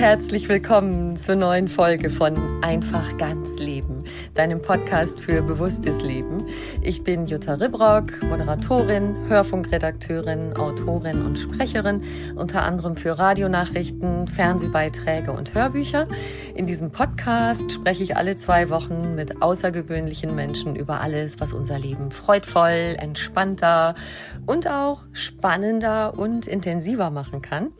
Herzlich willkommen zur neuen Folge von Einfach ganz Leben, deinem Podcast für bewusstes Leben. Ich bin Jutta Ribrock, Moderatorin, Hörfunkredakteurin, Autorin und Sprecherin, unter anderem für Radionachrichten, Fernsehbeiträge und Hörbücher. In diesem Podcast spreche ich alle zwei Wochen mit außergewöhnlichen Menschen über alles, was unser Leben freudvoll, entspannter und auch spannender und intensiver machen kann.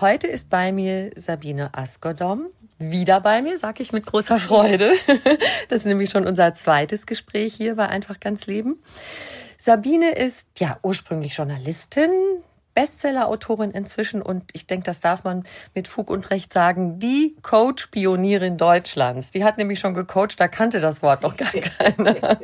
Heute ist bei mir Sabine Askodom. Wieder bei mir, sage ich mit großer Freude. Das ist nämlich schon unser zweites Gespräch hier bei Einfach ganz Leben. Sabine ist ja ursprünglich Journalistin, Bestseller-Autorin inzwischen und ich denke, das darf man mit Fug und Recht sagen, die Coach-Pionierin Deutschlands. Die hat nämlich schon gecoacht, da kannte das Wort noch gar keiner.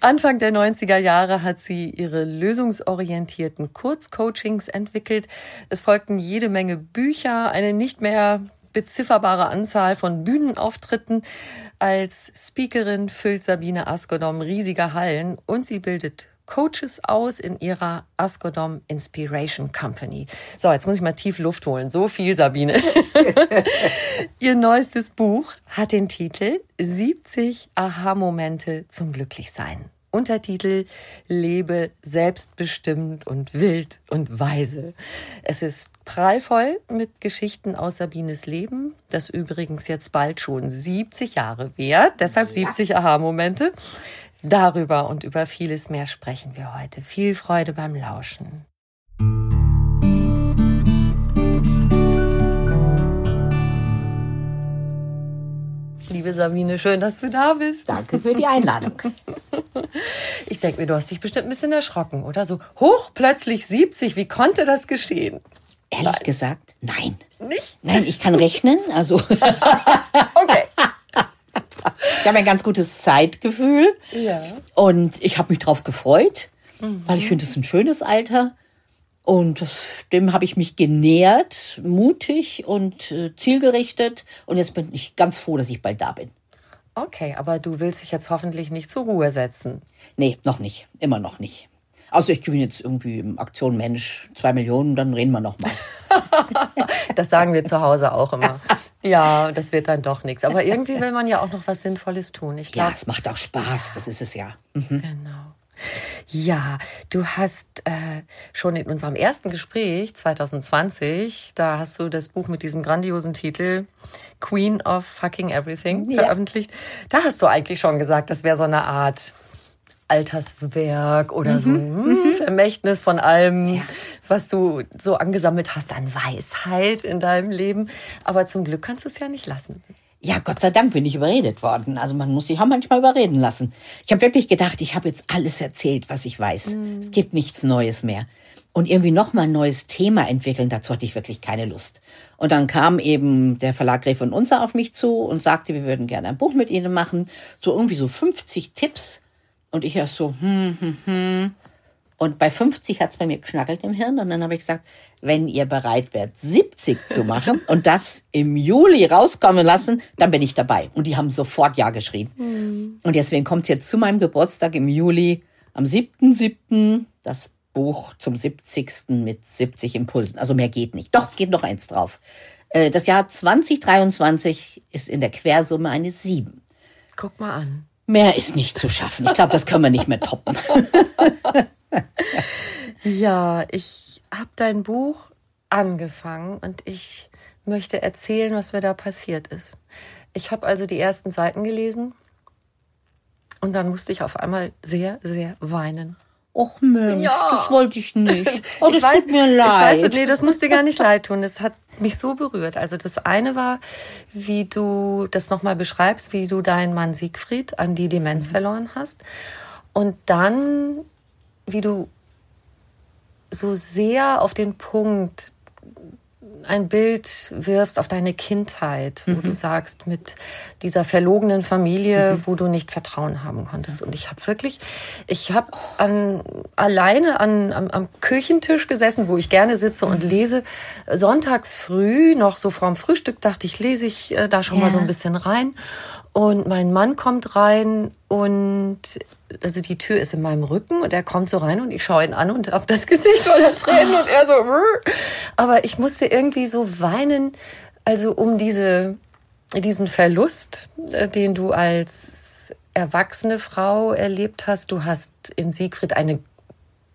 Anfang der 90er Jahre hat sie ihre lösungsorientierten Kurzcoachings entwickelt. Es folgten jede Menge Bücher, eine nicht mehr bezifferbare Anzahl von Bühnenauftritten. Als Speakerin füllt Sabine Askodom riesige Hallen und sie bildet Coaches aus in ihrer Askodom Inspiration Company. So, jetzt muss ich mal tief Luft holen. So viel, Sabine. Ihr neuestes Buch hat den Titel 70 Aha-Momente zum Glücklichsein. Untertitel Lebe selbstbestimmt und wild und weise. Es ist prallvoll mit Geschichten aus Sabines Leben, das übrigens jetzt bald schon 70 Jahre währt, deshalb 70 Aha-Momente. Darüber und über vieles mehr sprechen wir heute. Viel Freude beim Lauschen. Liebe Sabine, schön, dass du da bist. Danke für die Einladung. Ich denke mir, du hast dich bestimmt ein bisschen erschrocken, oder? So hoch plötzlich 70, wie konnte das geschehen? Ehrlich nein. gesagt, nein. Nicht? Nein, ich kann rechnen, also. okay. Ich habe ein ganz gutes Zeitgefühl. Ja. Und ich habe mich drauf gefreut, mhm. weil ich finde, es ist ein schönes Alter. Und dem habe ich mich genähert, mutig und äh, zielgerichtet. Und jetzt bin ich ganz froh, dass ich bald da bin. Okay, aber du willst dich jetzt hoffentlich nicht zur Ruhe setzen. Nee, noch nicht. Immer noch nicht. Also ich gewinne jetzt irgendwie im Aktion Mensch zwei Millionen, dann reden wir noch mal. das sagen wir zu Hause auch immer. Ja, das wird dann doch nichts. Aber irgendwie will man ja auch noch was Sinnvolles tun. Ich glaub, ja, es macht auch Spaß, das ist es ja. Mhm. Genau. Ja, du hast äh, schon in unserem ersten Gespräch 2020, da hast du das Buch mit diesem grandiosen Titel Queen of Fucking Everything ja. veröffentlicht. Da hast du eigentlich schon gesagt, das wäre so eine Art Alterswerk oder mhm. so ein mhm. Vermächtnis von allem, ja. Was du so angesammelt hast an Weisheit in deinem Leben. Aber zum Glück kannst du es ja nicht lassen. Ja, Gott sei Dank bin ich überredet worden. Also man muss sich auch manchmal überreden lassen. Ich habe wirklich gedacht, ich habe jetzt alles erzählt, was ich weiß. Mhm. Es gibt nichts Neues mehr. Und irgendwie nochmal ein neues Thema entwickeln, dazu hatte ich wirklich keine Lust. Und dann kam eben der Verlag Gräf und Unser auf mich zu und sagte, wir würden gerne ein Buch mit Ihnen machen. So irgendwie so 50 Tipps. Und ich erst so, hm, hm, hm. Und bei 50 hat es bei mir geschnackelt im Hirn. Und dann habe ich gesagt, wenn ihr bereit wärt, 70 zu machen und das im Juli rauskommen lassen, dann bin ich dabei. Und die haben sofort Ja geschrien. Mhm. Und deswegen kommt jetzt zu meinem Geburtstag im Juli am 7.7. das Buch zum 70. mit 70 Impulsen. Also mehr geht nicht. Doch, es geht noch eins drauf. Äh, das Jahr 2023 ist in der Quersumme eine 7. Guck mal an. Mehr ist nicht zu schaffen. Ich glaube, das können wir nicht mehr toppen. ja, ich habe dein Buch angefangen und ich möchte erzählen, was mir da passiert ist. Ich habe also die ersten Seiten gelesen und dann musste ich auf einmal sehr, sehr weinen. Och Mensch, ja. das wollte ich nicht. Oh, das ich weiß, tut mir leid. Ich weiß, nee, das muss dir gar nicht leid tun. Es hat mich so berührt. Also das eine war, wie du das nochmal beschreibst, wie du deinen Mann Siegfried an die Demenz mhm. verloren hast. Und dann, wie du so sehr auf den Punkt ein Bild wirfst auf deine Kindheit, wo mhm. du sagst, mit dieser verlogenen Familie, mhm. wo du nicht Vertrauen haben konntest. Und ich habe wirklich, ich habe an, alleine an, am, am, Küchentisch gesessen, wo ich gerne sitze und mhm. lese. Sonntags früh, noch so vorm Frühstück, dachte ich, lese ich äh, da schon ja. mal so ein bisschen rein. Und mein Mann kommt rein und also die Tür ist in meinem Rücken und er kommt so rein und ich schaue ihn an und habe das Gesicht voller Tränen und er so. Aber ich musste irgendwie so weinen, also um diese diesen Verlust, äh, den du als erwachsene Frau erlebt hast. Du hast in Siegfried eine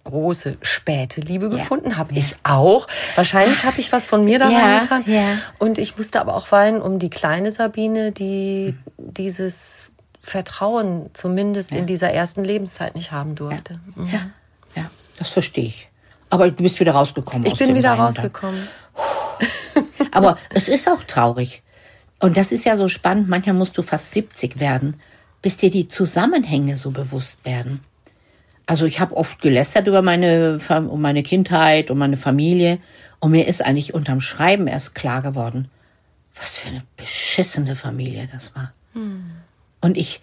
große späte Liebe gefunden, ja. habe ich auch. Wahrscheinlich habe ich was von mir da ja, getan. Ja. Und ich musste aber auch weinen um die kleine Sabine, die dieses Vertrauen zumindest in dieser ersten Lebenszeit nicht haben durfte. Mhm. Ja. ja, das verstehe ich. Aber du bist wieder rausgekommen. Ich bin wieder Wein rausgekommen. Aber es ist auch traurig. Und das ist ja so spannend. Manchmal musst du fast 70 werden, bis dir die Zusammenhänge so bewusst werden. Also ich habe oft gelästert über meine, um meine Kindheit, um meine Familie. Und mir ist eigentlich unterm Schreiben erst klar geworden, was für eine beschissene Familie das war. Hm. Und ich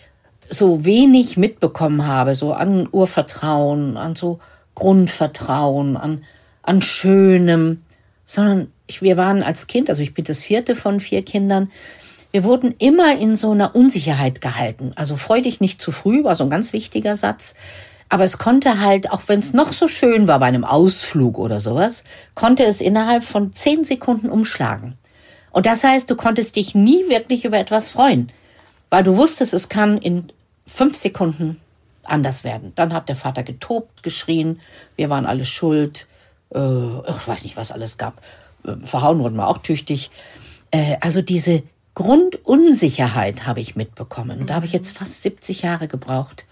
so wenig mitbekommen habe, so an Urvertrauen, an so Grundvertrauen, an, an Schönem, sondern ich, wir waren als Kind, also ich bin das vierte von vier Kindern, wir wurden immer in so einer Unsicherheit gehalten. Also freu dich nicht zu früh, war so ein ganz wichtiger Satz. Aber es konnte halt, auch wenn es noch so schön war bei einem Ausflug oder sowas, konnte es innerhalb von zehn Sekunden umschlagen. Und das heißt, du konntest dich nie wirklich über etwas freuen, weil du wusstest, es kann in fünf Sekunden anders werden. Dann hat der Vater getobt, geschrien, wir waren alle schuld, äh, ich weiß nicht, was alles gab. Äh, verhauen wurden wir auch tüchtig. Äh, also diese Grundunsicherheit habe ich mitbekommen. Und da habe ich jetzt fast 70 Jahre gebraucht,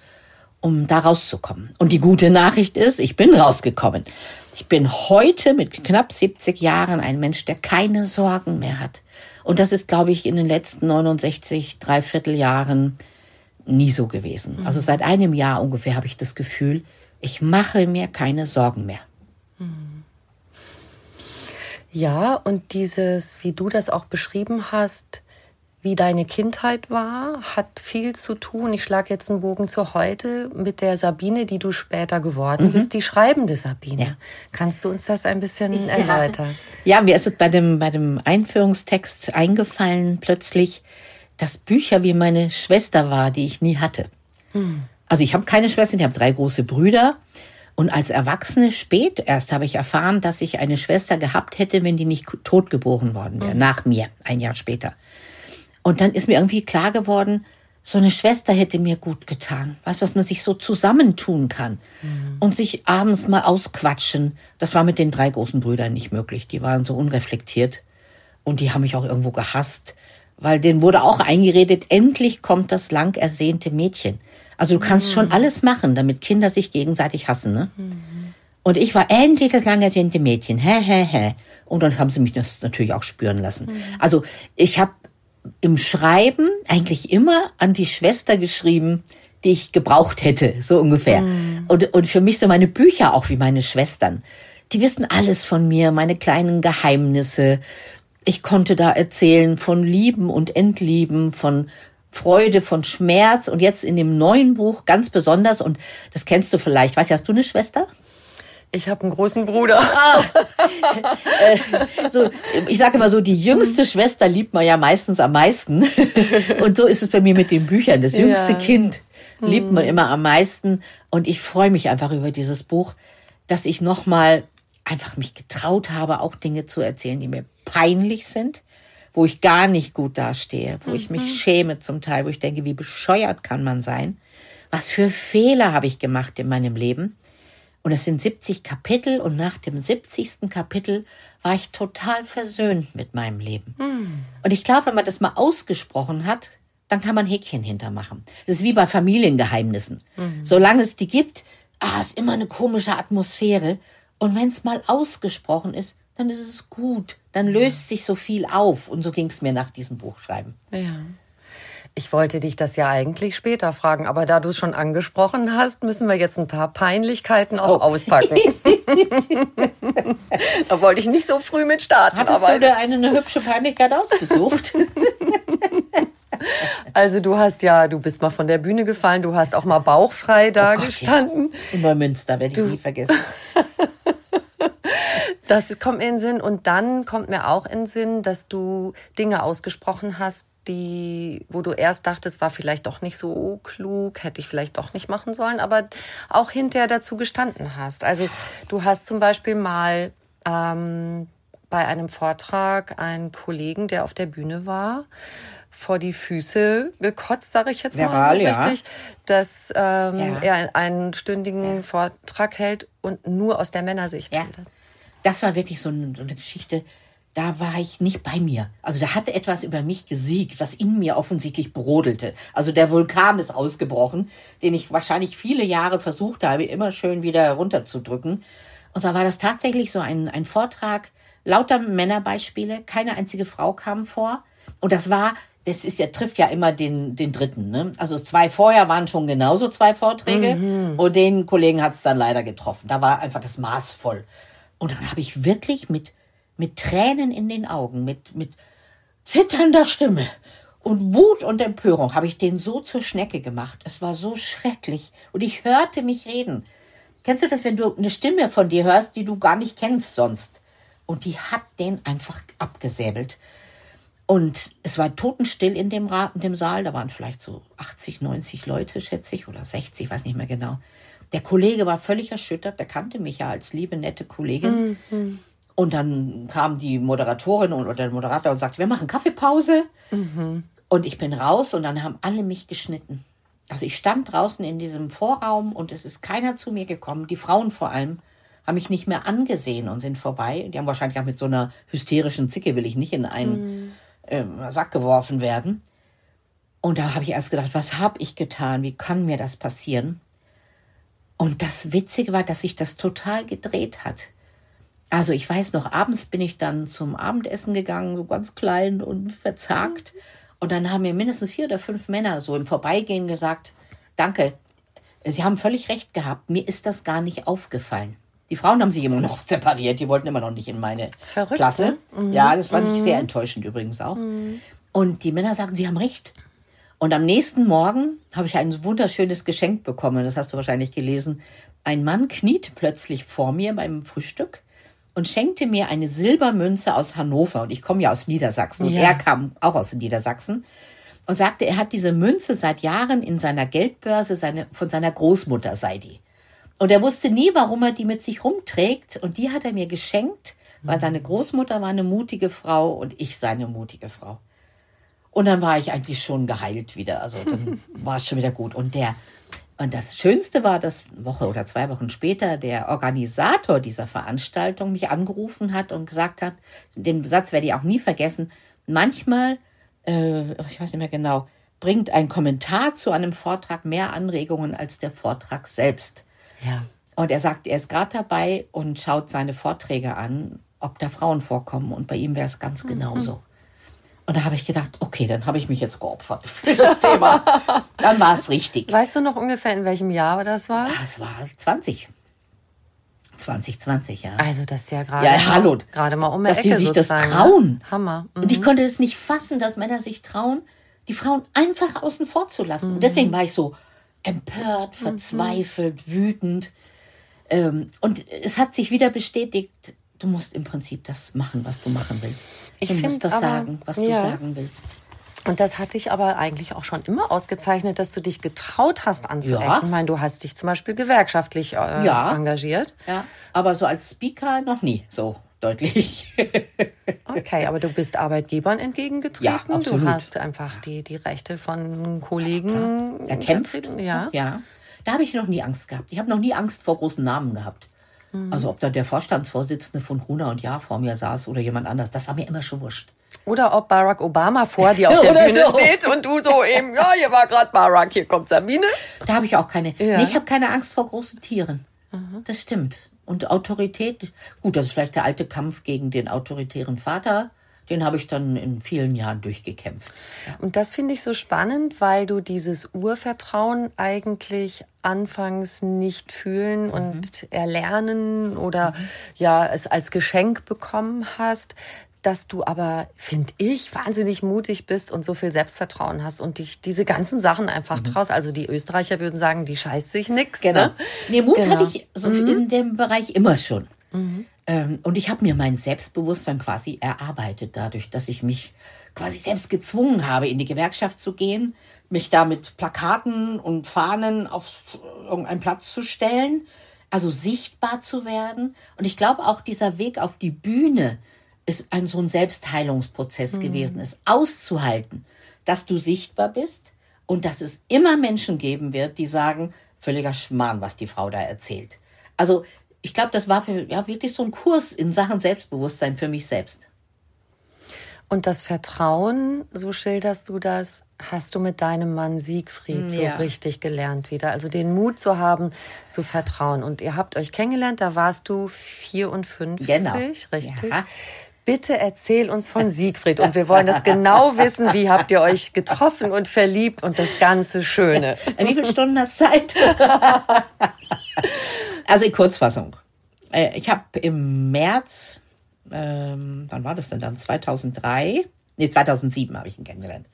um da rauszukommen. Und die gute Nachricht ist, ich bin rausgekommen. Ich bin heute mit knapp 70 Jahren ein Mensch, der keine Sorgen mehr hat. Und das ist, glaube ich, in den letzten 69, dreiviertel Jahren nie so gewesen. Mhm. Also seit einem Jahr ungefähr habe ich das Gefühl, ich mache mir keine Sorgen mehr. Mhm. Ja, und dieses, wie du das auch beschrieben hast, wie deine Kindheit war, hat viel zu tun. Ich schlage jetzt einen Bogen zu heute mit der Sabine, die du später geworden mhm. bist, die schreibende Sabine. Ja. Kannst du uns das ein bisschen ja. erläutern? Ja, mir ist es bei dem, bei dem Einführungstext eingefallen plötzlich, dass Bücher wie meine Schwester war, die ich nie hatte. Mhm. Also ich habe keine Schwester, ich habe drei große Brüder. Und als Erwachsene spät erst habe ich erfahren, dass ich eine Schwester gehabt hätte, wenn die nicht tot geboren worden wäre, mhm. nach mir, ein Jahr später. Und dann ist mir irgendwie klar geworden, so eine Schwester hätte mir gut getan. Weißt du, was man sich so zusammentun kann mhm. und sich abends mal ausquatschen. Das war mit den drei großen Brüdern nicht möglich. Die waren so unreflektiert und die haben mich auch irgendwo gehasst, weil denen wurde auch eingeredet, endlich kommt das lang ersehnte Mädchen. Also du kannst mhm. schon alles machen, damit Kinder sich gegenseitig hassen, ne? Mhm. Und ich war endlich das lang ersehnte Mädchen. Hä, hä, hä. Und dann haben sie mich das natürlich auch spüren lassen. Mhm. Also ich habe im Schreiben eigentlich immer an die Schwester geschrieben, die ich gebraucht hätte, so ungefähr. Mm. Und, und für mich so meine Bücher auch wie meine Schwestern. Die wissen alles von mir, meine kleinen Geheimnisse. Ich konnte da erzählen von Lieben und Entlieben, von Freude, von Schmerz und jetzt in dem neuen Buch ganz besonders, und das kennst du vielleicht. Weißt du, hast du eine Schwester? Ich habe einen großen Bruder. Ah. äh, so, ich sage immer so, die jüngste Schwester liebt man ja meistens am meisten. Und so ist es bei mir mit den Büchern. Das jüngste Ja. Kind liebt man immer am meisten. Und ich freue mich einfach über dieses Buch, dass ich nochmal einfach mich getraut habe, auch Dinge zu erzählen, die mir peinlich sind, wo ich gar nicht gut dastehe, wo ich mich schäme zum Teil, wo ich denke, wie bescheuert kann man sein? Was für Fehler habe ich gemacht in meinem Leben? Und es sind 70 Kapitel und nach dem 70. Kapitel war ich total versöhnt mit meinem Leben. Und ich glaube, wenn man das mal ausgesprochen hat, dann kann man Häkchen hintermachen. Das ist wie bei Familiengeheimnissen. Solange es die gibt, ah, ist immer eine komische Atmosphäre. Und wenn es mal ausgesprochen ist, dann ist es gut. Dann löst sich so viel auf. Und so ging es mir nach diesem Buchschreiben. Ja. Ich wollte dich das ja eigentlich später fragen, aber da du es schon angesprochen hast, müssen wir jetzt ein paar Peinlichkeiten auch Oh. auspacken. da wollte ich nicht so früh mit starten. Hattest aber du dir eine, eine hübsche Peinlichkeit ausgesucht? also du hast ja, du bist mal von der Bühne gefallen, du hast auch mal bauchfrei da Oh Gott, gestanden. In Neumünster, werde ich nie vergessen. Das kommt mir in den Sinn. Und dann kommt mir auch in den Sinn, dass du Dinge ausgesprochen hast, die, wo du erst dachtest, war vielleicht doch nicht so klug, hätte ich vielleicht doch nicht machen sollen, aber auch hinterher dazu gestanden hast. Also du hast zum Beispiel mal ähm, bei einem Vortrag einen Kollegen, der auf der Bühne war, vor die Füße gekotzt, sage ich jetzt mal Verbal, so ja. richtig, dass ähm, Ja. er einen stündigen Vortrag hält und nur aus der Männersicht Ja. redet. Das war wirklich so eine, so eine Geschichte, da war ich nicht bei mir. Also da hatte etwas über mich gesiegt, was in mir offensichtlich brodelte. Also der Vulkan ist ausgebrochen, den ich wahrscheinlich viele Jahre versucht habe, immer schön wieder runterzudrücken. Und zwar war das tatsächlich so ein, ein Vortrag, lauter Männerbeispiele, keine einzige Frau kam vor. Und das war, das ist ja, trifft ja immer den, den dritten. Ne? Also zwei vorher waren schon genauso zwei Vorträge und den Kollegen hat es dann leider getroffen. Da war einfach das Maß voll. Und dann habe ich wirklich mit, mit Tränen in den Augen, mit, mit zitternder Stimme und Wut und Empörung habe ich den so zur Schnecke gemacht. Es war so schrecklich. Und ich hörte mich reden. Kennst du das, wenn du eine Stimme von dir hörst, die du gar nicht kennst sonst? Und die hat den einfach abgesäbelt. Und es war totenstill in dem, Ra in dem Saal. Da waren vielleicht so 80, 90 Leute, schätze ich, oder 60, weiß nicht mehr genau. Der Kollege war völlig erschüttert. Der kannte mich ja als liebe, nette Kollegin. Und dann kam die Moderatorin oder der Moderator und sagte, wir machen Kaffeepause. Und ich bin raus und dann haben alle mich geschnitten. Also ich stand draußen in diesem Vorraum und es ist keiner zu mir gekommen. Die Frauen vor allem haben mich nicht mehr angesehen und sind vorbei. Die haben wahrscheinlich auch mit so einer hysterischen Zicke will ich nicht in einen ähm, Sack geworfen werden. Und da habe ich erst gedacht, was habe ich getan? Wie kann mir das passieren? Und das Witzige war, dass sich das total gedreht hat. Also ich weiß noch, abends bin ich dann zum Abendessen gegangen, so ganz klein und verzagt. Und dann haben mir mindestens vier oder fünf Männer so im Vorbeigehen gesagt, danke, Sie haben völlig recht gehabt, mir ist das gar nicht aufgefallen. Die Frauen haben sich immer noch separiert, die wollten immer noch nicht in meine Verrückt, Klasse. Ja, das fand ich sehr enttäuschend übrigens auch. Und die Männer sagen, sie haben recht. Und am nächsten Morgen habe ich ein wunderschönes Geschenk bekommen. Das hast du wahrscheinlich gelesen. Ein Mann kniet plötzlich vor mir beim Frühstück und schenkte mir eine Silbermünze aus Hannover. Und ich komme ja aus Niedersachsen. Und Ja. er kam auch aus Niedersachsen. Und sagte, er hat diese Münze seit Jahren in seiner Geldbörse seine, von seiner Großmutter sei die. Und er wusste nie, warum er die mit sich rumträgt. Und die hat er mir geschenkt, weil seine Großmutter war eine mutige Frau und ich seine mutige Frau. Und dann war ich eigentlich schon geheilt wieder. Also dann war es schon wieder gut. Und der, und das Schönste war, dass eine Woche oder zwei Wochen später der Organisator dieser Veranstaltung mich angerufen hat und gesagt hat, den Satz werde ich auch nie vergessen, manchmal, äh, ich weiß nicht mehr genau, bringt ein Kommentar zu einem Vortrag mehr Anregungen als der Vortrag selbst. Ja. Und er sagt, er ist gerade dabei und schaut seine Vorträge an, ob da Frauen vorkommen. Und bei ihm wäre es ganz genauso. Und da habe ich gedacht, okay, dann habe ich mich jetzt geopfert für das Thema. dann war es richtig. Weißt du noch ungefähr, in welchem Jahr das war? Das war 20. 2020, ja. Also das ist ja gerade Ja, hallo. gerade mal um die Dass die Ecke sich das sozusagen, ne? trauen. Hammer. Mhm. Und ich konnte es nicht fassen, dass Männer sich trauen, die Frauen einfach außen vor zu lassen. Und deswegen war ich so empört, verzweifelt, wütend. Ähm, und es hat sich wieder bestätigt, du musst im Prinzip das machen, was du machen willst. Ich du musst das aber- sagen, was du ja. sagen willst. Und das hat dich aber eigentlich auch schon immer ausgezeichnet, dass du dich getraut hast anzuecken. Ja. Ich meine, du hast dich zum Beispiel gewerkschaftlich äh, Ja. engagiert. Ja, aber so als Speaker noch nie so deutlich. Okay, aber du bist Arbeitgebern entgegengetreten. Ja, absolut. Du hast einfach die, die Rechte von Kollegen Erkämpft. vertreten. Ja. ja. Da habe ich noch nie Angst gehabt. Ich habe noch nie Angst vor großen Namen gehabt. Mhm. Also ob da der Vorstandsvorsitzende von Gruner und Jahr vor mir saß oder jemand anders, das war mir immer schon wurscht. Oder ob Barack Obama vor dir auf der Bühne so. steht und du so eben, ja, hier war gerade Barack, hier kommt Sabine. Da habe ich auch keine. Ja. Nee, ich habe keine Angst vor großen Tieren. Das stimmt. Und Autorität, gut, das ist vielleicht der alte Kampf gegen den autoritären Vater. Den habe ich dann in vielen Jahren durchgekämpft. Und das finde ich so spannend, weil du dieses Urvertrauen eigentlich anfangs nicht fühlen und erlernen oder ja es als Geschenk bekommen hast, dass du aber, finde ich, wahnsinnig mutig bist und so viel Selbstvertrauen hast und dich diese ganzen Sachen einfach traust. Also die Österreicher würden sagen, die scheißt sich nix. Genau. Ne? Nee, Mut Genau. hatte ich so in dem Bereich immer schon. Ähm, und ich habe mir mein Selbstbewusstsein quasi erarbeitet, dadurch, dass ich mich quasi selbst gezwungen habe, in die Gewerkschaft zu gehen, mich da mit Plakaten und Fahnen auf irgendeinen Platz zu stellen, also sichtbar zu werden. Und ich glaube auch dieser Weg auf die Bühne ist ein so ein Selbstheilungsprozess gewesen, es auszuhalten, dass du sichtbar bist und dass es immer Menschen geben wird, die sagen, völliger Schmarrn, was die Frau da erzählt. Also ich glaube, das war für, ja, wirklich so ein Kurs in Sachen Selbstbewusstsein für mich selbst. Und das Vertrauen, so schilderst du das, hast du mit deinem Mann Siegfried so Ja. richtig gelernt wieder. Also den Mut zu haben, zu vertrauen. Und ihr habt euch kennengelernt, da warst du 54, Genau. richtig? Ja. Bitte erzähl uns von Siegfried und wir wollen das genau wissen. Wie habt ihr euch getroffen und verliebt und das ganze Schöne? Wie viele Stunden hast du Zeit? also in Kurzfassung. Äh, Ich habe im März, ähm, wann war das denn dann? 2003? Nee, 2007 habe ich ihn kennengelernt.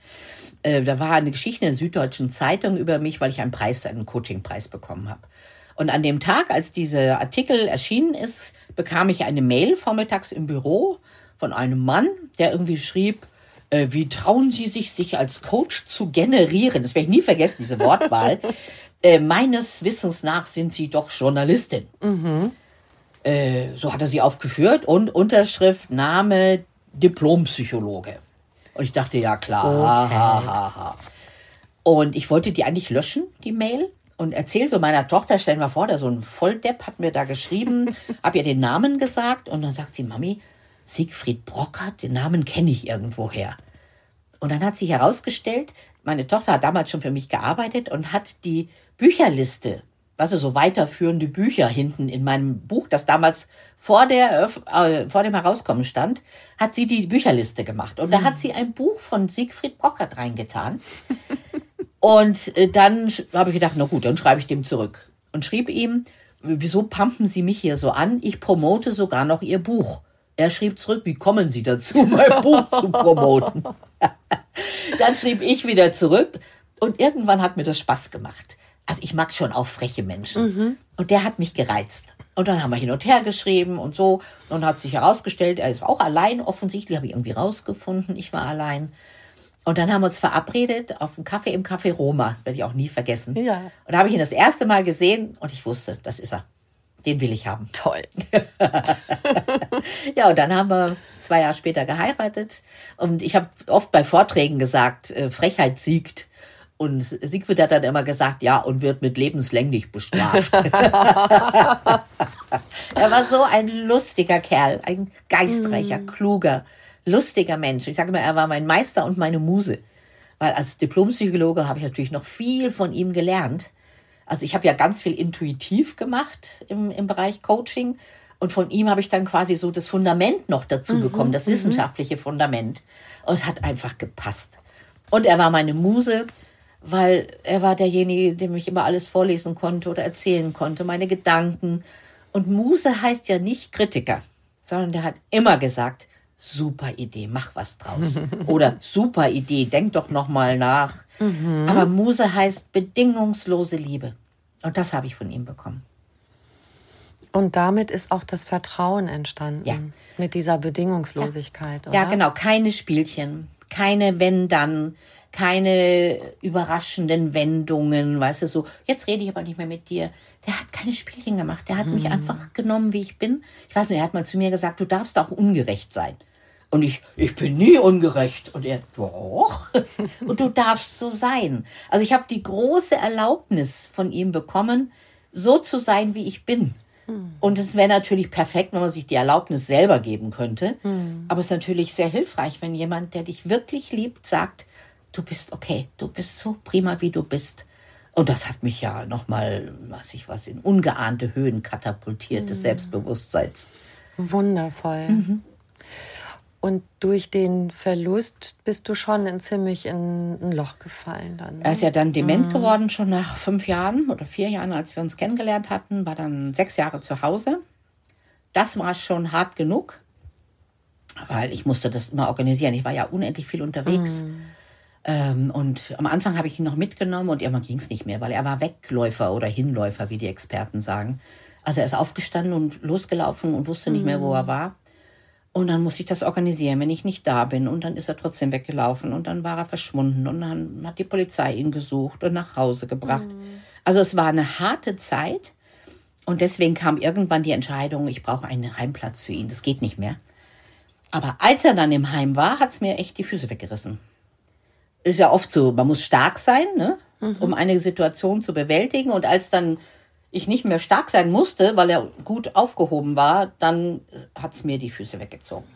Äh, da war eine Geschichte in der Süddeutschen Zeitung über mich, weil ich einen Preis, einen Coachingpreis bekommen habe. Und an dem Tag, als dieser Artikel erschienen ist, bekam ich eine Mail vormittags im Büro von einem Mann, der irgendwie schrieb, äh, wie trauen Sie sich, sich als Coach zu generieren? Das werde ich nie vergessen, diese Wortwahl. äh, meines Wissens nach sind Sie doch Journalistin. Äh, so hat er sie aufgeführt und Unterschrift, Name, Diplompsychologe. Und ich dachte, ja klar. Ha, ha, ha, ha. Und ich wollte die eigentlich löschen, die Mail. Und erzähl so meiner Tochter, stell mal vor, der so ein Volldepp hat mir da geschrieben, hab ihr den Namen gesagt und dann sagt sie, Mami, Siegfried Brockert, den Namen kenne ich irgendwoher. Und dann hat sich herausgestellt, meine Tochter hat damals schon für mich gearbeitet und hat die Bücherliste, was ist so weiterführende Bücher hinten in meinem Buch, das damals vor, der, äh, vor dem Herauskommen stand, hat sie die Bücherliste gemacht. Und da hat sie ein Buch von Siegfried Brockert reingetan. Und äh, dann habe ich gedacht, na gut, dann schreibe ich dem zurück. Und schrieb ihm, wieso pumpen Sie mich hier so an? Ich promote sogar noch Ihr Buch. Er schrieb zurück, wie kommen Sie dazu, mein Buch zu promoten? dann schrieb ich wieder zurück und irgendwann hat mir das Spaß gemacht. Also ich mag schon auch freche Menschen. Und der hat mich gereizt. Und dann haben wir hin und her geschrieben und so. Und hat sich herausgestellt, er ist auch allein offensichtlich, habe ich irgendwie rausgefunden. Ich war allein. Und dann haben wir uns verabredet auf einen Kaffee im Café Roma. Das werde ich auch nie vergessen. Ja. Und da habe ich ihn das erste Mal gesehen und ich wusste, das ist er. Den will ich haben. Toll. Ja, und dann haben wir zwei Jahre später geheiratet. Und ich habe oft bei Vorträgen gesagt, äh, Frechheit siegt. Und Siegfried hat dann immer gesagt, ja, und wird mit lebenslänglich bestraft. er war so ein lustiger Kerl, ein geistreicher, kluger, lustiger Mensch. Ich sage immer, er war mein Meister und meine Muse. Weil als Diplompsychologe habe ich natürlich noch viel von ihm gelernt. Also ich habe ja ganz viel intuitiv gemacht im, im Bereich Coaching. Und von ihm habe ich dann quasi so das Fundament noch dazu bekommen, das wissenschaftliche Fundament. Und es hat einfach gepasst. Und er war meine Muse, weil er war derjenige, dem ich immer alles vorlesen konnte oder erzählen konnte, meine Gedanken. Und Muse heißt ja nicht Kritiker, sondern der hat immer gesagt, super Idee, mach was draus. Oder super Idee, denk doch noch mal nach. Aber Muse heißt bedingungslose Liebe. Und das habe ich von ihm bekommen. Und damit ist auch das Vertrauen entstanden. Ja. Mit dieser Bedingungslosigkeit. Ja, oder? genau. Keine Spielchen, keine Wenn-Dann, keine überraschenden Wendungen, weißt du, so, jetzt rede ich aber nicht mehr mit dir. Der hat keine Spielchen gemacht. Der hat mich einfach genommen, wie ich bin. Ich weiß nicht, er hat mal zu mir gesagt, du darfst auch ungerecht sein. Und ich, ich bin nie ungerecht. Und er, doch. Und du darfst so sein. Also ich habe die große Erlaubnis von ihm bekommen, so zu sein, wie ich bin. Und es wäre natürlich perfekt, wenn man sich die Erlaubnis selber geben könnte. Aber es ist natürlich sehr hilfreich, wenn jemand, der dich wirklich liebt, sagt, du bist okay, du bist so prima, wie du bist. Und das hat mich ja nochmal, was ich was, in ungeahnte Höhen katapultiert des Selbstbewusstseins. Wundervoll. Mhm. Und durch den Verlust bist du schon in ziemlich in ein Loch gefallen dann. ne? Er ist ja dann dement geworden, schon nach fünf Jahren oder vier Jahren, als wir uns kennengelernt hatten, war dann sechs Jahre zu Hause. Das war schon hart genug, weil ich musste das immer organisieren. Ich war ja unendlich viel unterwegs. Ähm, und am Anfang habe ich ihn noch mitgenommen und irgendwann ging es nicht mehr, weil er war Wegläufer oder Hinläufer, wie die Experten sagen. Also er ist aufgestanden und losgelaufen und wusste nicht mehr, wo er war. Und dann musste ich das organisieren, wenn ich nicht da bin. Und dann ist er trotzdem weggelaufen und dann war er verschwunden und dann hat die Polizei ihn gesucht und nach Hause gebracht. Also es war eine harte Zeit und deswegen kam irgendwann die Entscheidung, ich brauche einen Heimplatz für ihn. Das geht nicht mehr. Aber als er dann im Heim war, hat es mir echt die Füße weggerissen. Ist ja oft so, man muss stark sein, ne? um eine Situation zu bewältigen. Und als dann ich nicht mehr stark sein musste, weil er gut aufgehoben war, dann hat es mir die Füße weggezogen.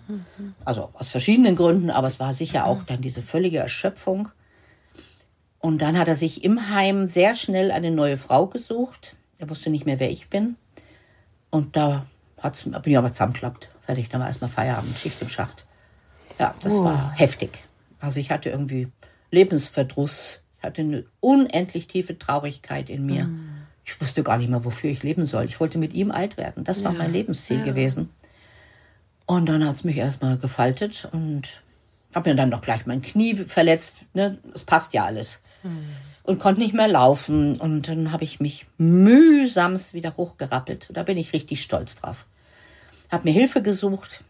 Also aus verschiedenen Gründen, aber es war sicher auch dann diese völlige Erschöpfung. Und dann hat er sich im Heim sehr schnell eine neue Frau gesucht. Er wusste nicht mehr, wer ich bin. Und da hat's, bin ich aber zusammengeklappt. Fertig, dann war erstmal Feierabend, Schicht im Schacht. Ja, das war heftig. Also ich hatte irgendwie Lebensverdruss. Ich hatte eine unendlich tiefe Traurigkeit in mir. Ich wusste gar nicht mehr, wofür ich leben soll. Ich wollte mit ihm alt werden. Das war mein Lebensziel gewesen. Und dann hat es mich erstmal gefaltet und habe mir dann noch gleich mein Knie verletzt. Ne? Das passt ja alles. Und konnte nicht mehr laufen. Und dann habe ich mich mühsamst wieder hochgerappelt. Da bin ich richtig stolz drauf. Habe mir Hilfe gesucht.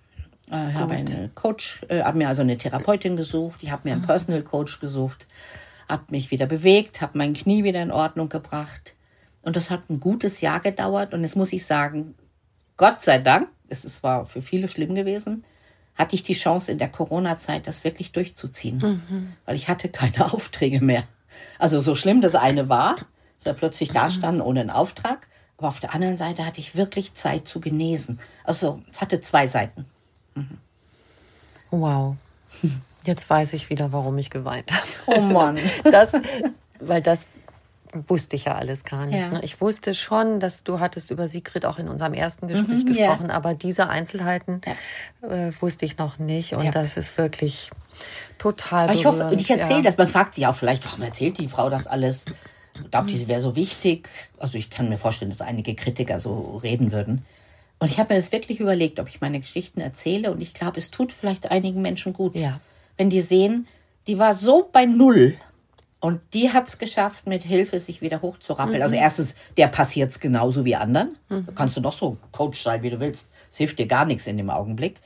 Äh, habe einen Coach, äh, habe mir also eine Therapeutin gesucht. Ich habe mir einen Personal Coach gesucht. Habe mich wieder bewegt, habe mein Knie wieder in Ordnung gebracht. Und das hat ein gutes Jahr gedauert. Und jetzt muss ich sagen, Gott sei Dank, es ist- war für viele schlimm gewesen, hatte ich die Chance in der Corona-Zeit, das wirklich durchzuziehen. Weil ich hatte keine Aufträge mehr. Also so schlimm das eine war, dass wir plötzlich da standen ohne einen Auftrag. Aber auf der anderen Seite hatte ich wirklich Zeit zu genesen. Also es hatte zwei Seiten. Wow. Jetzt weiß ich wieder, warum ich geweint habe. Oh Mann. Das, weil das wusste ich ja alles gar nicht. Ja. Ne? Ich wusste schon, dass du hattest über Sigrid auch in unserem ersten Gespräch Mhm, ja. gesprochen, aber diese Einzelheiten äh, wusste ich noch nicht. Und Ja. das ist wirklich total Aber ich hoffe, berührend, ich erzähle ja. das, man fragt sich auch vielleicht, warum erzählt die Frau das alles? Glaubt die, sie wäre so wichtig? Also ich kann mir vorstellen, dass einige Kritiker so reden würden. Und ich habe mir das wirklich überlegt, ob ich meine Geschichten erzähle. Und ich glaube, es tut vielleicht einigen Menschen gut. Ja. Wenn die sehen, die war so bei Null. Und die hat es geschafft, mit Hilfe sich wieder hochzurappeln. Also erstens, der passiert es genauso wie anderen. Da kannst du noch so Coach sein, wie du willst. Es hilft dir gar nichts in dem Augenblick.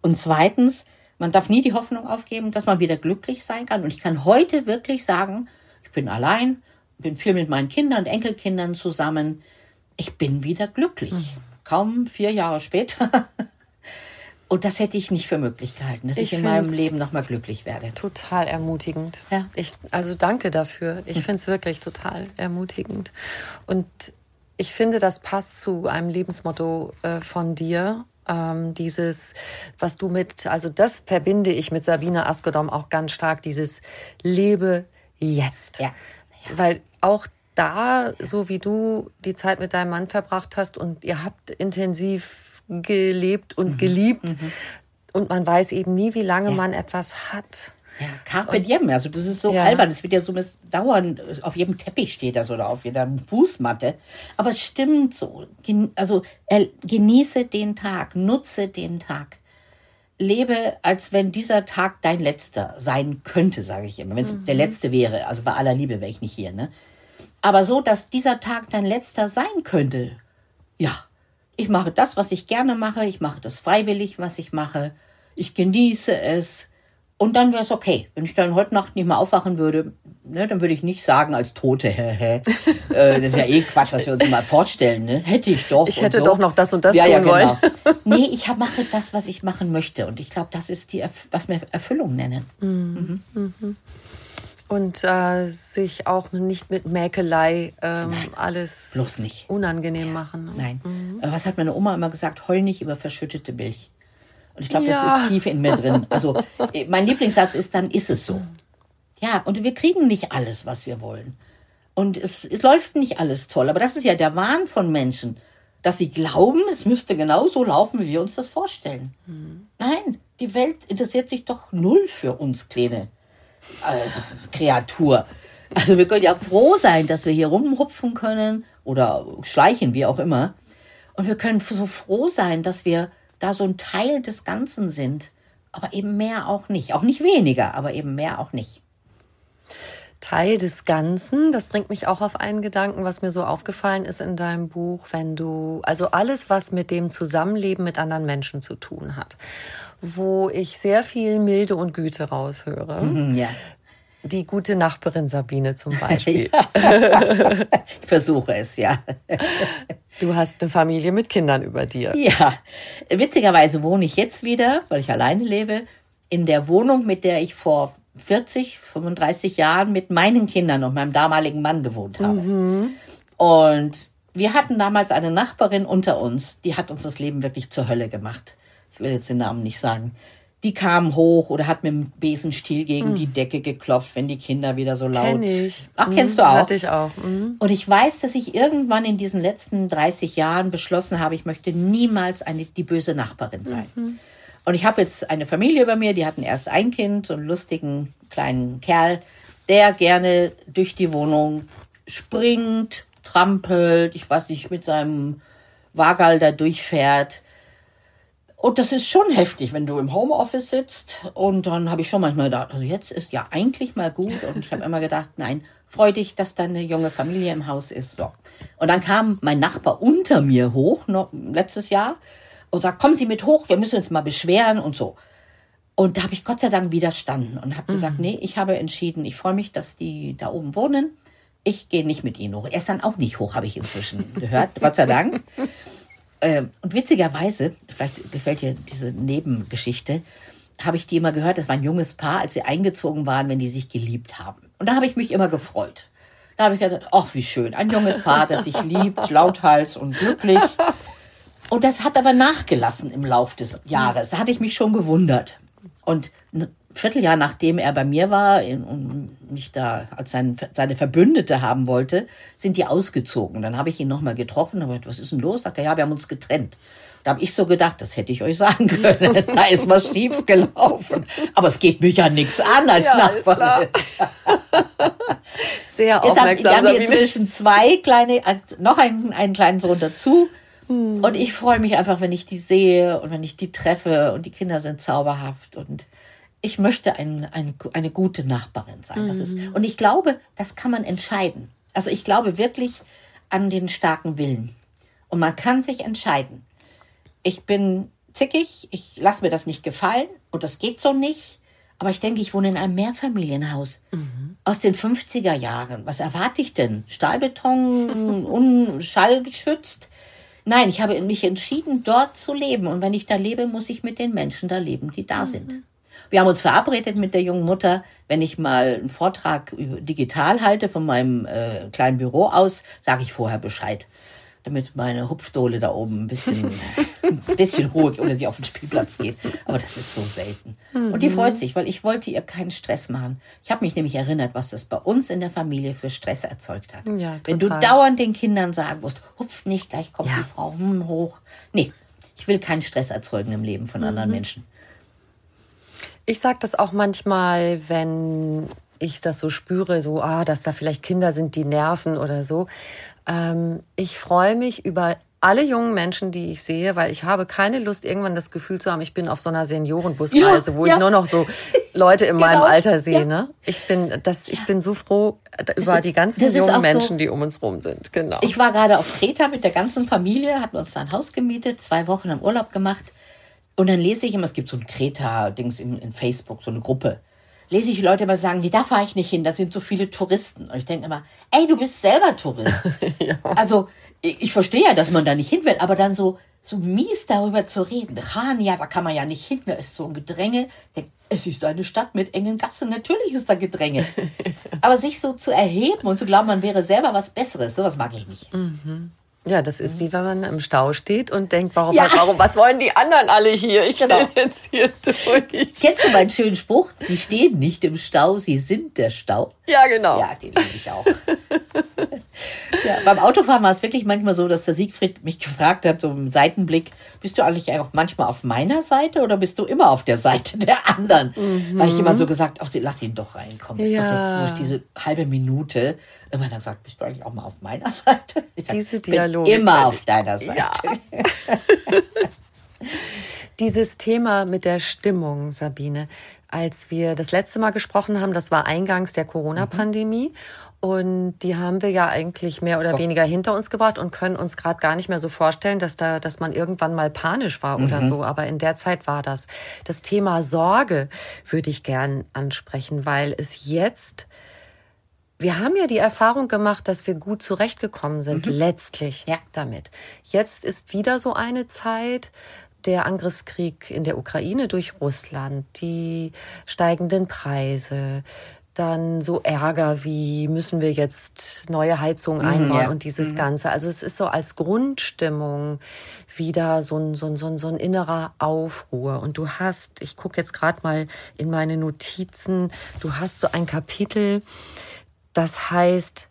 Und zweitens, man darf nie die Hoffnung aufgeben, dass man wieder glücklich sein kann. Und ich kann heute wirklich sagen, ich bin allein, bin viel mit meinen Kindern und Enkelkindern zusammen. Ich bin wieder glücklich. Kaum vier Jahre später. Und das hätte ich nicht für möglich gehalten, dass ich, Ich in meinem Leben nochmal glücklich werde. Total ermutigend. Ja. Ich, also danke dafür. Ich finde es wirklich total ermutigend. Und ich finde, das passt zu einem Lebensmotto äh, von dir. Ähm, dieses, was du mit, also das verbinde ich mit Sabine Askedom auch ganz stark, dieses Lebe jetzt. Ja. Weil auch da, so wie du die Zeit mit deinem Mann verbracht hast und ihr habt intensiv gelebt und geliebt und man weiß eben nie, wie lange man etwas hat. Ja, Carpe diem, also das ist so Ja. albern, das wird ja so dauernd, auf jedem Teppich steht das oder auf jeder Fußmatte. Aber es stimmt so. Also äh, genieße den Tag, nutze den Tag. Lebe, als wenn dieser Tag dein letzter sein könnte, sage ich immer. Wenn es der letzte wäre, also bei aller Liebe wäre ich nicht hier, ne? Aber so, dass dieser Tag dein letzter sein könnte, ja, Ich mache das, was ich gerne mache. Ich mache das freiwillig, was ich mache. Ich genieße es. Und dann wäre es okay. Wenn ich dann heute Nacht nicht mehr aufwachen würde, ne, dann würde ich nicht sagen als Tote, hä, hä. äh, das ist ja eh Quatsch, was wir uns mal vorstellen. Ne? Hätte ich doch. Ich hätte so. doch noch das und das ja, tun ja, genau. wollen. nee, ich mache das, was ich machen möchte. Und ich glaube, das ist die, was wir Erfüllung nennen. Und äh, sich auch nicht mit Mäkelei ähm, alles bloß nicht. unangenehm machen. ne? Nein. Aber Was hat meine Oma immer gesagt? Heul nicht über verschüttete Milch. Und ich glaube, Ja. das ist tief in mir drin. Also eh, mein Lieblingssatz ist, dann ist es so. Ja, und wir kriegen nicht alles, was wir wollen. Und es, es läuft nicht alles toll. Aber das ist ja der Wahn von Menschen, dass sie glauben, es müsste genau so laufen, wie wir uns das vorstellen. Nein, die Welt interessiert sich doch null für uns kleine äh, Kreatur. Also wir können ja froh sein, dass wir hier rumhupfen können oder schleichen, wie auch immer. Und wir können so froh sein, dass wir da so ein Teil des Ganzen sind. Aber eben mehr auch nicht. Auch nicht weniger, aber eben mehr auch nicht. Teil des Ganzen. Das bringt mich auch auf einen Gedanken, was mir so aufgefallen ist in deinem Buch, wenn du, also alles, was mit dem Zusammenleben mit anderen Menschen zu tun hat, wo ich sehr viel Milde und Güte raushöre. Hm, Ja. Die gute Nachbarin Sabine zum Beispiel. Ich versuche es, ja. Du hast eine Familie mit Kindern über dir. Ja, witzigerweise wohne ich jetzt wieder, weil ich alleine lebe, in der Wohnung, mit der ich vor 40, 35 Jahren mit meinen Kindern und meinem damaligen Mann gewohnt habe. Und wir hatten damals eine Nachbarin unter uns, die hat uns das Leben wirklich zur Hölle gemacht. Ich will jetzt den Namen nicht sagen. Die kam hoch oder hat mit dem Besenstiel gegen die Decke geklopft, wenn die Kinder wieder so laut. Kenn ich. Ach, kennst Mhm, du auch? Hatte ich auch. Mhm. Und ich weiß, dass ich irgendwann in diesen letzten 30 Jahren beschlossen habe, ich möchte niemals eine, die böse Nachbarin sein. Und ich habe jetzt eine Familie über mir, die hatten erst ein Kind, so einen lustigen kleinen Kerl, der gerne durch die Wohnung springt, trampelt, ich weiß nicht, mit seinem Wagal da durchfährt. Und das ist schon heftig, wenn du im Homeoffice sitzt. Und dann habe ich schon manchmal gedacht, also jetzt ist ja eigentlich mal gut. Und ich habe immer gedacht, nein, freu dich, dass deine junge Familie im Haus ist. So. Und dann kam mein Nachbar unter mir hoch, noch letztes Jahr, und sagt, kommen Sie mit hoch, wir müssen uns mal beschweren und so. Und da habe ich Gott sei Dank widerstanden und habe gesagt, nee, ich habe entschieden, ich freue mich, dass die da oben wohnen. Ich gehe nicht mit ihnen hoch. Er ist dann auch nicht hoch, habe ich inzwischen gehört, Gott sei Dank. Ähm, und witzigerweise, vielleicht gefällt dir diese Nebengeschichte, habe ich die immer gehört, das war ein junges Paar, als sie eingezogen waren, wenn die sich geliebt haben. Und da habe ich mich immer gefreut. Da habe ich gedacht, ach, wie schön, ein junges Paar, das sich liebt, lauthals und glücklich. Und das hat aber nachgelassen im Lauf des Jahres. Da hatte ich mich schon gewundert. Und ein Vierteljahr nachdem er bei mir war und mich da als sein, seine Verbündete haben wollte, sind die ausgezogen. Dann habe ich ihn nochmal getroffen. Aber was ist denn los? Sagt er, ja, wir haben uns getrennt. Da habe ich so gedacht, das hätte ich euch sagen können. da ist was schief gelaufen. Aber es geht mich ja nichts an als Ja, Nachbarin. Sehr Jetzt haben, aufmerksam, wir haben Sabine. inzwischen zwei kleine, äh, noch einen, einen kleinen Sohn dazu. Und ich freue mich einfach, wenn ich die sehe und wenn ich die treffe und die Kinder sind zauberhaft und ich möchte ein, ein, eine gute Nachbarin sein. Das ist, und ich glaube, das kann man entscheiden. Also ich glaube wirklich an den starken Willen. Und man kann sich entscheiden. Ich bin zickig, ich lasse mir das nicht gefallen und das geht so nicht. Aber ich denke, ich wohne in einem Mehrfamilienhaus aus den 50er Jahren. Was erwarte ich denn? Stahlbeton, unschallgeschützt? Nein, ich habe mich entschieden, dort zu leben. Und wenn ich da lebe, muss ich mit den Menschen da leben, die da sind. Wir haben uns verabredet mit der jungen Mutter, wenn ich mal einen Vortrag über- digital halte von meinem äh, kleinen Büro aus, sage ich vorher Bescheid, damit meine Hupfdohle da oben ein bisschen, ein bisschen ruhig oder sie auf den Spielplatz geht. Aber das ist so selten. Und die freut sich, weil ich wollte ihr keinen Stress machen. Ich habe mich nämlich erinnert, was das bei uns in der Familie für Stress erzeugt hat. Ja, Wenn du dauernd den Kindern sagen musst, hupf nicht, gleich kommt Ja. die Frau hm, hoch. Nee, ich will keinen Stress erzeugen im Leben von anderen Menschen. Ich sage das auch manchmal, wenn ich das so spüre, so, ah, dass da vielleicht Kinder sind, die nerven oder so. Ähm, ich freue mich über alle jungen Menschen, die ich sehe, weil ich habe keine Lust, irgendwann das Gefühl zu haben, ich bin auf so einer Seniorenbusreise, Ja, wo ja. ich nur noch so Leute in Genau, meinem Alter sehe. ja. Ne? Ich, bin, das, ich bin so froh über ist- die ganzen jungen auch so- Menschen, die um uns rum sind. Genau. Ich war gerade auf Kreta mit der ganzen Familie, hatten uns da ein Haus gemietet, zwei Wochen im Urlaub gemacht. Und dann lese ich immer, es gibt so ein Kreta-Dings in, in Facebook, so eine Gruppe. Lese ich Leute immer sagen, nee, da fahre ich nicht hin, da sind so viele Touristen. Und ich denke immer, ey, du bist selber Tourist. Also, ich, ich verstehe ja, dass man da nicht hin will, aber dann so, so mies darüber zu reden. Rania, da kann man ja nicht hin, da ist so ein Gedränge. Es ist eine Stadt mit engen Gassen, natürlich ist da Gedränge. aber sich so zu erheben und zu glauben, man wäre selber was Besseres, sowas mag ich nicht. Ja, das ist wie wenn man im Stau steht und denkt, warum, Ja. warum was wollen die anderen alle hier? Ich Genau. will jetzt hier durch. Kennst du meinen schönen Spruch? Sie stehen nicht im Stau, sie sind der Stau. Ja, genau. Ja, den liebe ich auch. ja, beim Autofahren war es wirklich manchmal so, dass der Siegfried mich gefragt hat, so im Seitenblick, bist du eigentlich auch manchmal auf meiner Seite oder bist du immer auf der Seite der anderen? Weil ich immer so gesagt, ach, lass ihn doch reinkommen. Ist doch Ja. jetzt wurscht, diese halbe Minute. Immer dann gesagt, bist du eigentlich auch mal auf meiner Seite? Ich Diese Dialoge Immer auf deiner Seite. Ja. Dieses Thema mit der Stimmung, Sabine, als wir das letzte Mal gesprochen haben, das war eingangs der Corona-Pandemie. Und die haben wir ja eigentlich mehr oder weniger hinter uns gebracht und können uns gerade gar nicht mehr so vorstellen, dass da, dass man irgendwann mal panisch war oder so. Aber in der Zeit war das. Das Thema Sorge würde ich gern ansprechen, weil es jetzt wir haben ja die Erfahrung gemacht, dass wir gut zurechtgekommen sind, letztlich Ja. damit. Jetzt ist wieder so eine Zeit, der Angriffskrieg in der Ukraine durch Russland, die steigenden Preise, dann so Ärger wie müssen wir jetzt neue Heizungen einbauen ja. und dieses Ganze. Also es ist so als Grundstimmung wieder so ein, so ein, so ein, so ein innerer Aufruhr. Und du hast, ich gucke jetzt gerade mal in meine Notizen, du hast so ein Kapitel, das heißt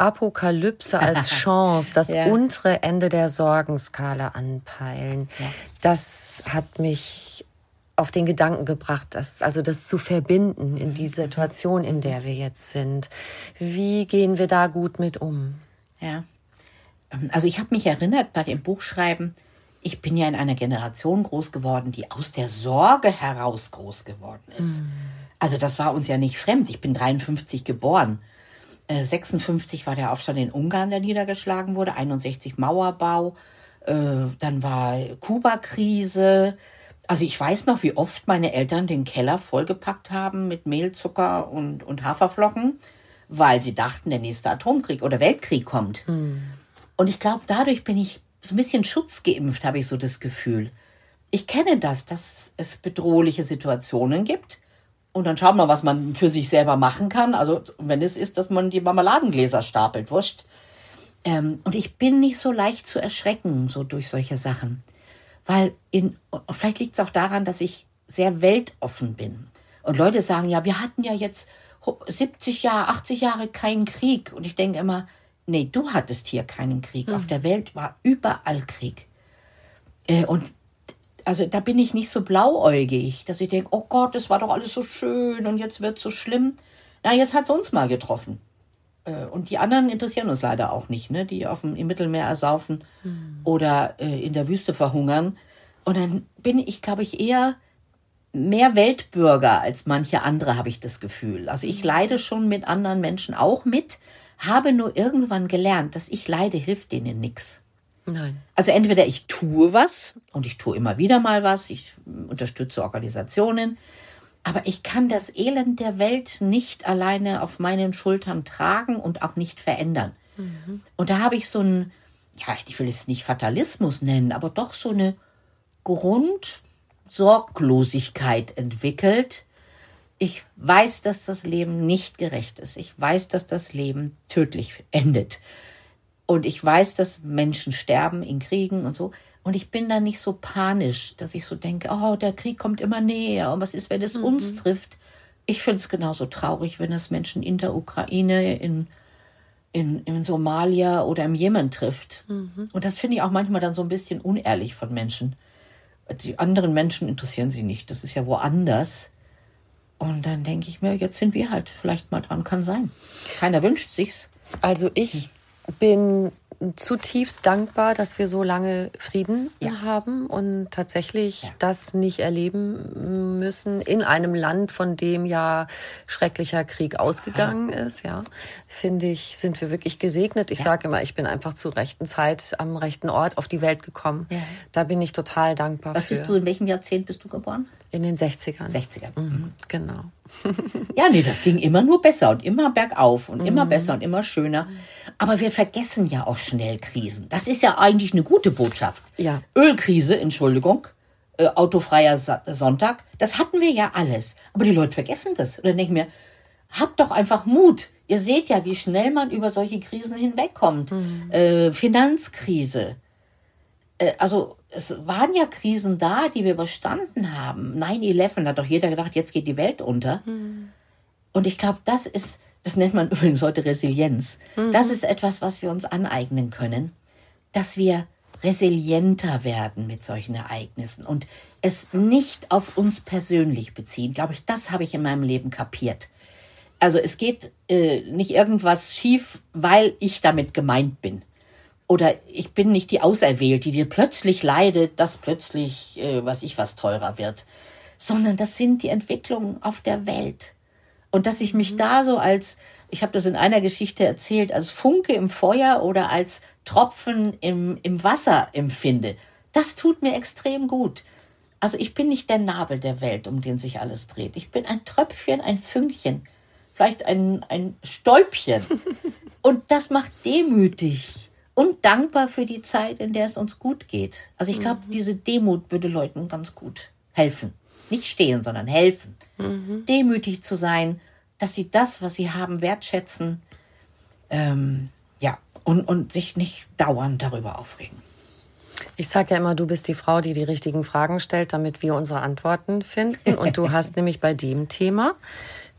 Apokalypse als Chance, das Ja. untere Ende der Sorgenskala anpeilen. Das hat mich auf den Gedanken gebracht, das, also das zu verbinden in die Situation, in der wir jetzt sind. Wie gehen wir da gut mit um? Ja. Also ich habe mich erinnert bei dem Buchschreiben, ich bin ja in einer Generation groß geworden, die aus der Sorge heraus groß geworden ist. Also das war uns ja nicht fremd. Ich bin 53 geboren. Äh, 56 war der Aufstand in Ungarn, der niedergeschlagen wurde. 61 Mauerbau. Äh, Dann war Kuba-Krise. Also ich weiß noch, wie oft meine Eltern den Keller vollgepackt haben mit Mehl, Zucker und, und Haferflocken, weil sie dachten, der nächste Atomkrieg oder Weltkrieg kommt. Und ich glaube, dadurch bin ich so ein bisschen schutzgeimpft, habe ich so das Gefühl. Ich kenne das, dass es bedrohliche Situationen gibt. Und dann schaut man, was man für sich selber machen kann. Also, wenn es ist, dass man die Marmeladengläser stapelt, wurscht. Ähm, und ich bin nicht so leicht zu erschrecken, so durch solche Sachen. Weil in, vielleicht liegt es auch daran, dass ich sehr weltoffen bin. Und Leute sagen, ja, wir hatten ja jetzt 70 Jahre, 80 Jahre keinen Krieg. Und ich denke immer, nee, du hattest hier keinen Krieg. Auf der Welt war überall Krieg. Äh, und also da bin ich nicht so blauäugig, dass ich denke, oh Gott, das war doch alles so schön und jetzt wird so schlimm. Na, jetzt hat es uns mal getroffen. Äh, Und die anderen interessieren uns leider auch nicht, ne? die auf dem, im Mittelmeer ersaufen oder äh, in der Wüste verhungern. Und dann bin ich, glaube ich, eher mehr Weltbürger als manche andere, habe ich das Gefühl. Also ich leide schon mit anderen Menschen auch mit, habe nur irgendwann gelernt, dass ich leide, hilft denen nichts. Nein. Also entweder ich tue was und ich tue immer wieder mal was, ich unterstütze Organisationen, aber ich kann das Elend der Welt nicht alleine auf meinen Schultern tragen und auch nicht verändern. Und da habe ich so einen, ja, ich will es nicht Fatalismus nennen, aber doch so eine Grundsorglosigkeit entwickelt. Ich weiß, dass das Leben nicht gerecht ist. Ich weiß, dass das Leben tödlich endet. Und ich weiß, dass Menschen sterben in Kriegen und so. Und ich bin da nicht so panisch, dass ich so denke, oh, der Krieg kommt immer näher. Und was ist, wenn es uns trifft? Ich finde es genauso traurig, wenn es Menschen in der Ukraine, in, in, in Somalia oder im Jemen trifft. Und das finde ich auch manchmal dann so ein bisschen unehrlich von Menschen. Die anderen Menschen interessieren sie nicht. Das ist ja woanders. Und dann denke ich mir, jetzt sind wir halt vielleicht mal dran, kann sein. Keiner wünscht sich's. Also ich bin zutiefst dankbar, dass wir so lange Frieden Ja. haben und tatsächlich Ja. das nicht erleben müssen in einem Land, von dem ja schrecklicher Krieg ausgegangen ist. Ja, finde ich, sind wir wirklich gesegnet. Ich Ja. sage immer, ich bin einfach zur rechten Zeit am rechten Ort auf die Welt gekommen. Da bin ich total dankbar Was für. bist du, in welchem Jahrzehnt bist du geboren? In den 60ern. 60er. Mhm, genau. Ja, nee, das ging immer nur besser und immer bergauf und immer Mhm. besser und immer schöner. Aber wir vergessen ja auch schnell Krisen. Das ist ja eigentlich eine gute Botschaft. Ja. Ölkrise, Entschuldigung, äh, autofreier Sa Sonntag, das hatten wir ja alles. Aber die Leute vergessen das. Oder denke ich mir, habt doch einfach Mut. Ihr seht ja, wie schnell man über solche Krisen hinwegkommt. Äh, Finanzkrise. Äh, also es waren ja Krisen da, die wir überstanden haben. 9-11 hat doch jeder gedacht, jetzt geht die Welt unter. Und ich glaube, das ist, das nennt man übrigens heute Resilienz. Das ist etwas, was wir uns aneignen können, dass wir resilienter werden mit solchen Ereignissen und es nicht auf uns persönlich beziehen. Glaube ich, das habe ich in meinem Leben kapiert. Also es geht äh, nicht irgendwas schief, weil ich damit gemeint bin. Oder ich bin nicht die Auserwählte, die dir plötzlich leidet, dass plötzlich, äh, was ich was teurer wird. Sondern das sind die Entwicklungen auf der Welt. Und dass ich mich da so als, ich habe das in einer Geschichte erzählt, als Funke im Feuer oder als Tropfen im, im Wasser empfinde, das tut mir extrem gut. Also ich bin nicht der Nabel der Welt, um den sich alles dreht. Ich bin ein Tröpfchen, ein Fünkchen, vielleicht ein, ein Stäubchen. Und das macht demütig und dankbar für die Zeit, in der es uns gut geht. Also ich glaube, diese Demut würde Leuten ganz gut helfen. Nicht stehen, sondern helfen. Demütig zu sein, dass sie das, was sie haben, wertschätzen. Ähm, ja, und, und sich nicht dauernd darüber aufregen. Ich sage ja immer, du bist die Frau, die die richtigen Fragen stellt, damit wir unsere Antworten finden. Und du hast nämlich bei dem Thema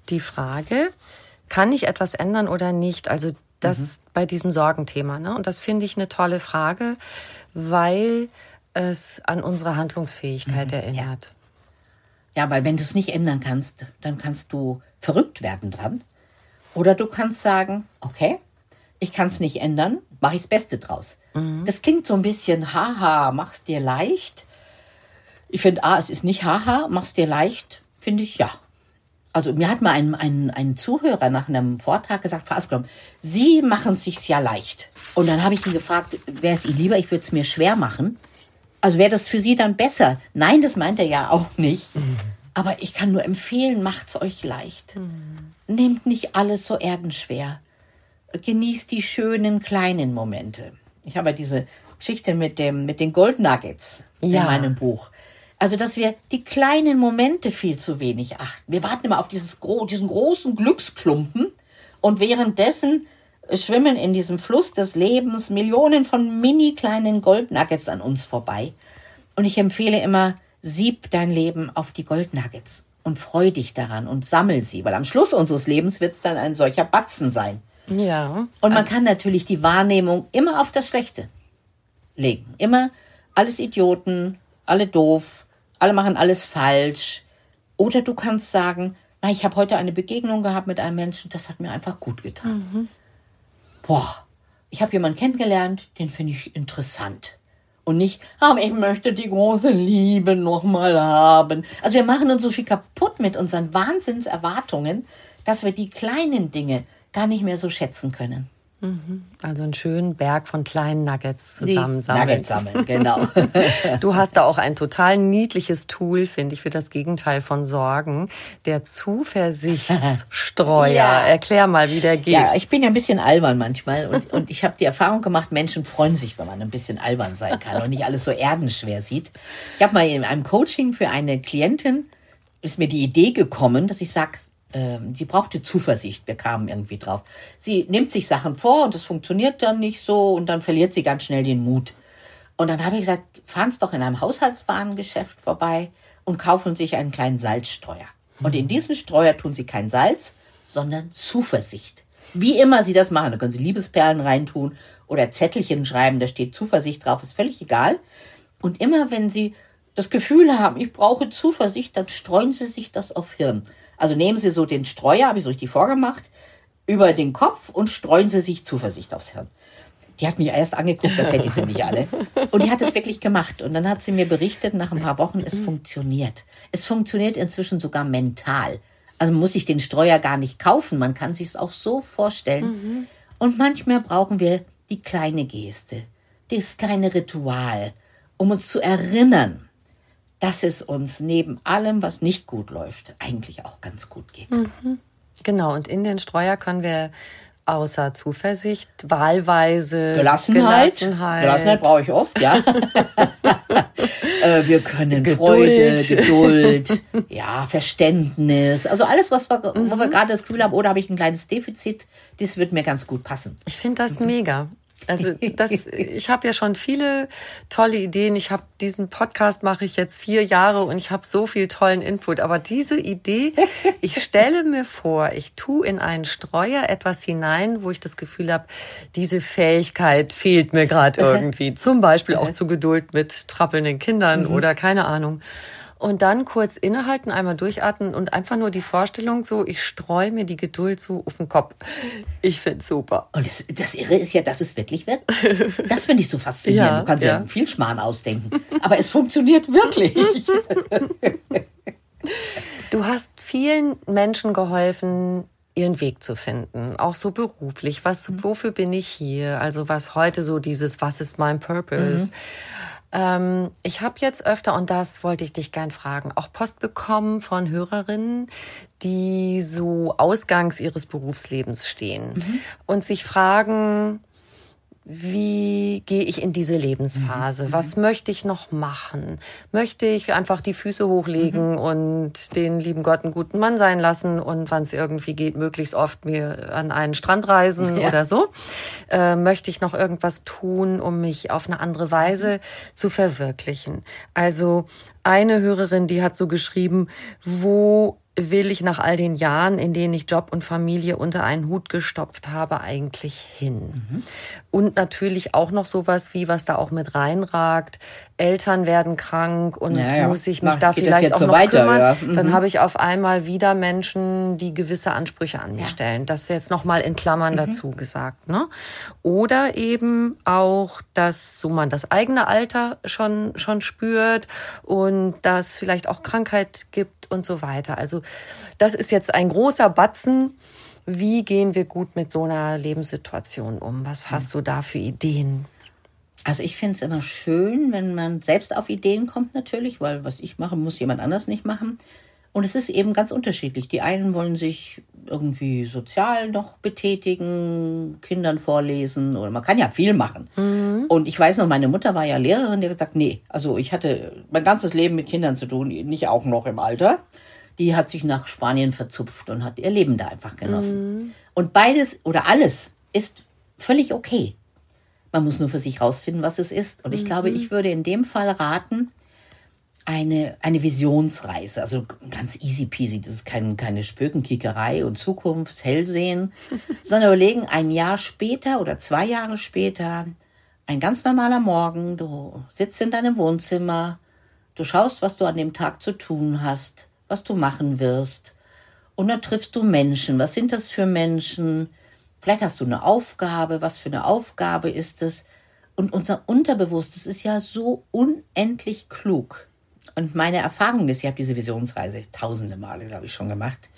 die Frage, kann ich etwas ändern oder nicht? Also das bei diesem Sorgenthema. Ne? Und das finde ich eine tolle Frage, weil es an unsere Handlungsfähigkeit erinnert. Ja, weil wenn du es nicht ändern kannst, dann kannst du verrückt werden dran. Oder du kannst sagen, okay, ich kann es nicht ändern, mache ich das Beste draus. Das klingt so ein bisschen, haha, mach's dir leicht. Ich finde, ah, es ist nicht haha, mach's dir leicht, finde ich ja. Also mir hat mal ein, ein, ein Zuhörer nach einem Vortrag gesagt, Frau Asklom, Sie machen es sich ja leicht. Und dann habe ich ihn gefragt, wäre es Ihnen lieber, ich würde es mir schwer machen? Also wäre das für Sie dann besser? Nein, das meint er ja auch nicht. Aber ich kann nur empfehlen, macht's euch leicht. Nehmt nicht alles so erdenschwer. Genießt die schönen kleinen Momente. Ich habe ja diese Geschichte mit dem mit den Gold Nuggets Ja. in meinem Buch. Also, dass wir die kleinen Momente viel zu wenig achten. Wir warten immer auf dieses diesen großen Glücksklumpen und währenddessen schwimmen in diesem Fluss des Lebens Millionen von mini kleinen Goldnuggets an uns vorbei. Und ich empfehle immer, sieb dein Leben auf die Goldnuggets und freu dich daran und sammel sie, weil am Schluss unseres Lebens wird es dann ein solcher Batzen sein. Ja. Und man kann natürlich die Wahrnehmung immer auf das Schlechte legen. Immer alles Idioten, alle doof, alle machen alles falsch. Oder du kannst sagen, na, ich habe heute eine Begegnung gehabt mit einem Menschen, das hat mir einfach gut getan. Boah, ich habe jemanden kennengelernt, den finde ich interessant. Und nicht, aber ich möchte die große Liebe nochmal haben. Also wir machen uns so viel kaputt mit unseren Wahnsinnserwartungen, dass wir die kleinen Dinge gar nicht mehr so schätzen können. Also einen schönen Berg von kleinen Nuggets zusammensammeln. Nuggets sammeln, genau. Du hast da auch ein total niedliches Tool, finde ich, für das Gegenteil von Sorgen. Der Zuversichtsstreuer. Ja. Erklär mal, wie der geht. Ja, ich bin ja ein bisschen albern manchmal und, und ich habe die Erfahrung gemacht, Menschen freuen sich, wenn man ein bisschen albern sein kann und nicht alles so erdenschwer sieht. Ich habe mal in einem Coaching für eine Klientin, ist mir die Idee gekommen, dass ich sage, ähm, sie brauchte Zuversicht, wir kamen irgendwie drauf. Sie nimmt sich Sachen vor und es funktioniert dann nicht so und dann verliert sie ganz schnell den Mut. Und dann habe ich gesagt, fahren Sie doch in einem Haushaltswarengeschäft vorbei und kaufen sich einen kleinen Salzstreuer. Und in diesen Streuer tun Sie kein Salz, sondern Zuversicht. Wie immer Sie das machen, da können Sie Liebesperlen reintun oder Zettelchen schreiben, da steht Zuversicht drauf, ist völlig egal. Und immer wenn Sie das Gefühl haben, ich brauche Zuversicht, dann streuen Sie sich das auf Hirn. Also nehmen Sie so den Streuer, habe ich so richtig vorgemacht, über den Kopf und streuen Sie sich Zuversicht aufs Hirn. Die hat mich erst angeguckt, als hätte ich sie nicht alle. Und die hat es wirklich gemacht. Und dann hat sie mir berichtet, nach ein paar Wochen, es funktioniert. Es funktioniert inzwischen sogar mental. Also muss sich den Streuer gar nicht kaufen. Man kann sich es auch so vorstellen. Und manchmal brauchen wir die kleine Geste, das kleine Ritual, um uns zu erinnern, dass es uns neben allem, was nicht gut läuft, eigentlich auch ganz gut geht. Genau, und in den Streuer können wir außer Zuversicht wahlweise Gelassenheit. Gelassenheit, Gelassenheit brauche ich oft, ja. äh, wir können Geduld. Freude, Geduld, ja, Verständnis. Also alles, was wir, wo Mhm. wir gerade das Gefühl haben, oder habe ich ein kleines Defizit, das wird mir ganz gut passen. Ich finde das mega. Also das, ich habe ja schon viele tolle Ideen. Ich habe diesen Podcast mache ich jetzt vier Jahre und ich habe so viel tollen Input. Aber diese Idee, ich stelle mir vor, ich tue in einen Streuer etwas hinein, wo ich das Gefühl habe, diese Fähigkeit fehlt mir gerade irgendwie. Zum Beispiel auch zu Geduld mit trappelnden Kindern oder keine Ahnung. Und dann kurz innehalten, einmal durchatmen und einfach nur die Vorstellung so, ich streue mir die Geduld so auf den Kopf. Ich find's super. Und das, das Irre ist ja, dass es wirklich wird. Das finde ich so faszinierend. Ja, du kannst ja, ja. viel Schmarrn ausdenken. Aber es funktioniert wirklich. Du hast vielen Menschen geholfen, ihren Weg zu finden, auch so beruflich. Was, wofür bin ich hier? Also was heute so dieses, was ist mein Purpose? Ähm, ich habe jetzt öfter, und das wollte ich dich gern fragen, auch Post bekommen von Hörerinnen, die so ausgangs ihres Berufslebens stehen und sich fragen, wie gehe ich in diese Lebensphase? Was möchte ich noch machen? Möchte ich einfach die Füße hochlegen und den lieben Gott einen guten Mann sein lassen und wann es irgendwie geht, möglichst oft mir an einen Strand reisen Ja. oder so? Äh, möchte ich noch irgendwas tun, um mich auf eine andere Weise zu verwirklichen? Also eine Hörerin, die hat so geschrieben, wo will ich nach all den Jahren, in denen ich Job und Familie unter einen Hut gestopft habe, eigentlich hin? Und natürlich auch noch sowas wie, was da auch mit reinragt. Eltern werden krank und Ja, ja. muss ich mich Mach- da vielleicht auch so noch weiter, kümmern. ja. Mhm. Dann habe ich auf einmal wieder Menschen, die gewisse Ansprüche an mich stellen. Das ist jetzt nochmal in Mhm. Klammern dazu gesagt. Ne? Oder eben auch, dass so man das eigene Alter schon, schon spürt und dass vielleicht auch Krankheit gibt und so weiter. Also das ist jetzt ein großer Batzen. Wie gehen wir gut mit so einer Lebenssituation um? Was hast du da für Ideen? Also ich finde es immer schön, wenn man selbst auf Ideen kommt natürlich, weil was ich mache, muss jemand anders nicht machen. Und es ist eben ganz unterschiedlich. Die einen wollen sich irgendwie sozial noch betätigen, Kindern vorlesen oder man kann ja viel machen. Und ich weiß noch, meine Mutter war ja Lehrerin, die hat gesagt, nee, also ich hatte mein ganzes Leben mit Kindern zu tun, nicht auch noch im Alter. Die hat sich nach Spanien verzupft und hat ihr Leben da einfach genossen. Und beides oder alles ist völlig okay. Man muss nur für sich rausfinden, was es ist. Und ich glaube, ich würde in dem Fall raten, eine, eine Visionsreise. Also ganz easy peasy. Das ist kein, keine Spökenkickerei und Zukunft, Hellsehen, sondern überlegen, ein Jahr später oder zwei Jahre später, ein ganz normaler Morgen, du sitzt in deinem Wohnzimmer, du schaust, was du an dem Tag zu tun hast, was du machen wirst. Und dann triffst du Menschen. Was sind das für Menschen? Vielleicht hast du eine Aufgabe. Was für eine Aufgabe ist es? Und unser Unterbewusstes ist ja so unendlich klug. Und meine Erfahrung ist, ich habe diese Visionsreise tausende Male, glaube ich, schon gemacht.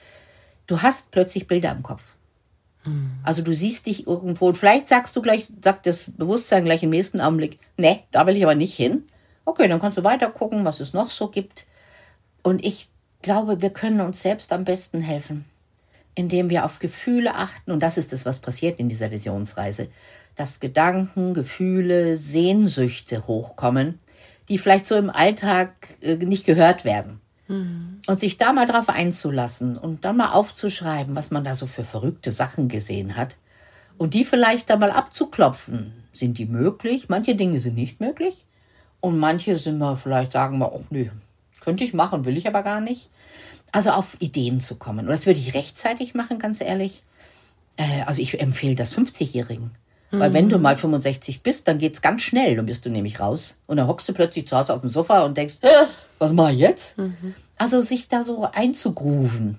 Du hast plötzlich Bilder im Kopf. Also du siehst dich irgendwo und vielleicht sagst du gleich, sagt das Bewusstsein gleich im nächsten Augenblick, nee, da will ich aber nicht hin. Okay, dann kannst du weiter gucken, was es noch so gibt. Und ich glaube, wir können uns selbst am besten helfen, indem wir auf Gefühle achten. Und das ist es, was passiert in dieser Visionsreise. Dass Gedanken, Gefühle, Sehnsüchte hochkommen, die vielleicht so im Alltag äh, nicht gehört werden. Und sich da mal drauf einzulassen und dann mal aufzuschreiben, was man da so für verrückte Sachen gesehen hat. Und die vielleicht da mal abzuklopfen. Sind die möglich? Manche Dinge sind nicht möglich. Und manche sind wir, vielleicht sagen wir, oh nee, könnte ich machen, will ich aber gar nicht. Also auf Ideen zu kommen. Und das würde ich rechtzeitig machen, ganz ehrlich. Äh, also ich empfehle das 50-Jährigen. Weil wenn du mal 65 bist, dann geht's ganz schnell. Dann bist du nämlich raus. Und dann hockst du plötzlich zu Hause auf dem Sofa und denkst, äh, was mache ich jetzt? Also sich da so einzugrooven.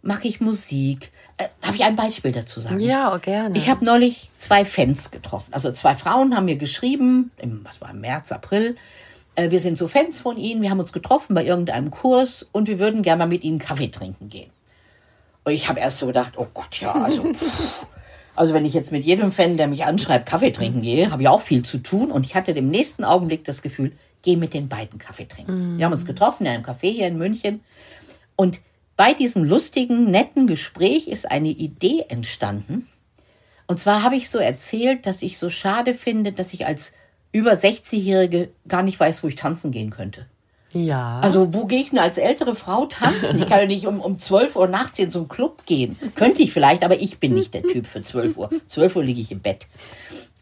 Mache ich Musik? Äh, darf ich ein Beispiel dazu sagen? Ja, gerne. Ich habe neulich zwei Fans getroffen. Also zwei Frauen haben mir geschrieben, im, was war im März, April, wir sind so Fans von Ihnen, wir haben uns getroffen bei irgendeinem Kurs und wir würden gerne mal mit Ihnen Kaffee trinken gehen. Und ich habe erst so gedacht, oh Gott, ja, also, pff. also wenn ich jetzt mit jedem Fan, der mich anschreibt, Kaffee trinken gehe, habe ich auch viel zu tun. Und ich hatte im nächsten Augenblick das Gefühl, geh mit den beiden Kaffee trinken. Wir haben uns getroffen in einem Café hier in München. Und bei diesem lustigen, netten Gespräch ist eine Idee entstanden. Und zwar habe ich so erzählt, dass ich so schade finde, dass ich als über 60-Jährige gar nicht weiß, wo ich tanzen gehen könnte. ja. Also wo gehe ich denn als ältere Frau tanzen? Ich kann ja nicht um, um 12 Uhr nachts in so einen Club gehen. Könnte ich vielleicht, aber ich bin nicht der Typ für 12 Uhr. 12 Uhr liege ich im Bett.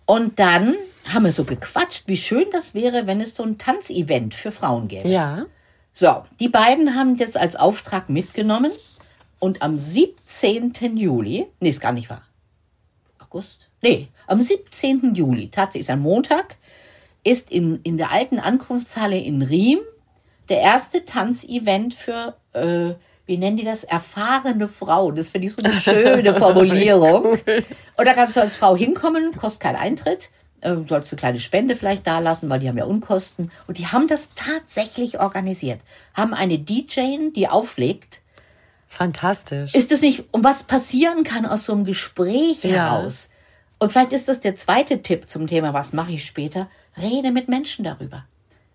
Und dann haben wir so gequatscht, wie schön das wäre, wenn es so ein Tanzevent für Frauen gäbe. ja. So, die beiden haben das als Auftrag mitgenommen und am 17. Juli, nee, ist gar nicht wahr. August? Nee, am 17. Juli, tatsächlich ist ein Montag, ist in, in der alten Ankunftshalle in Riem der erste Tanzevent für, äh, wie nennen die das, erfahrene Frauen. Das finde ich so eine schöne Formulierung. Und da kannst du als Frau hinkommen, kostet keinen Eintritt. Äh, sollst du eine kleine Spende vielleicht da lassen, weil die haben ja Unkosten. Und die haben das tatsächlich organisiert. Haben eine DJ, die auflegt. Fantastisch. Ist es nicht, um was passieren kann aus so einem Gespräch Ja. heraus? Und vielleicht ist das der zweite Tipp zum Thema, was mache ich später? Rede mit Menschen darüber.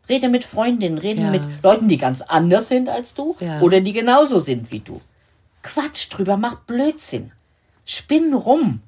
Rede mit Freundinnen, rede Ja. mit Leuten, die ganz anders sind als du Ja. oder die genauso sind wie du. Quatsch drüber, mach Blödsinn. Spinn rum.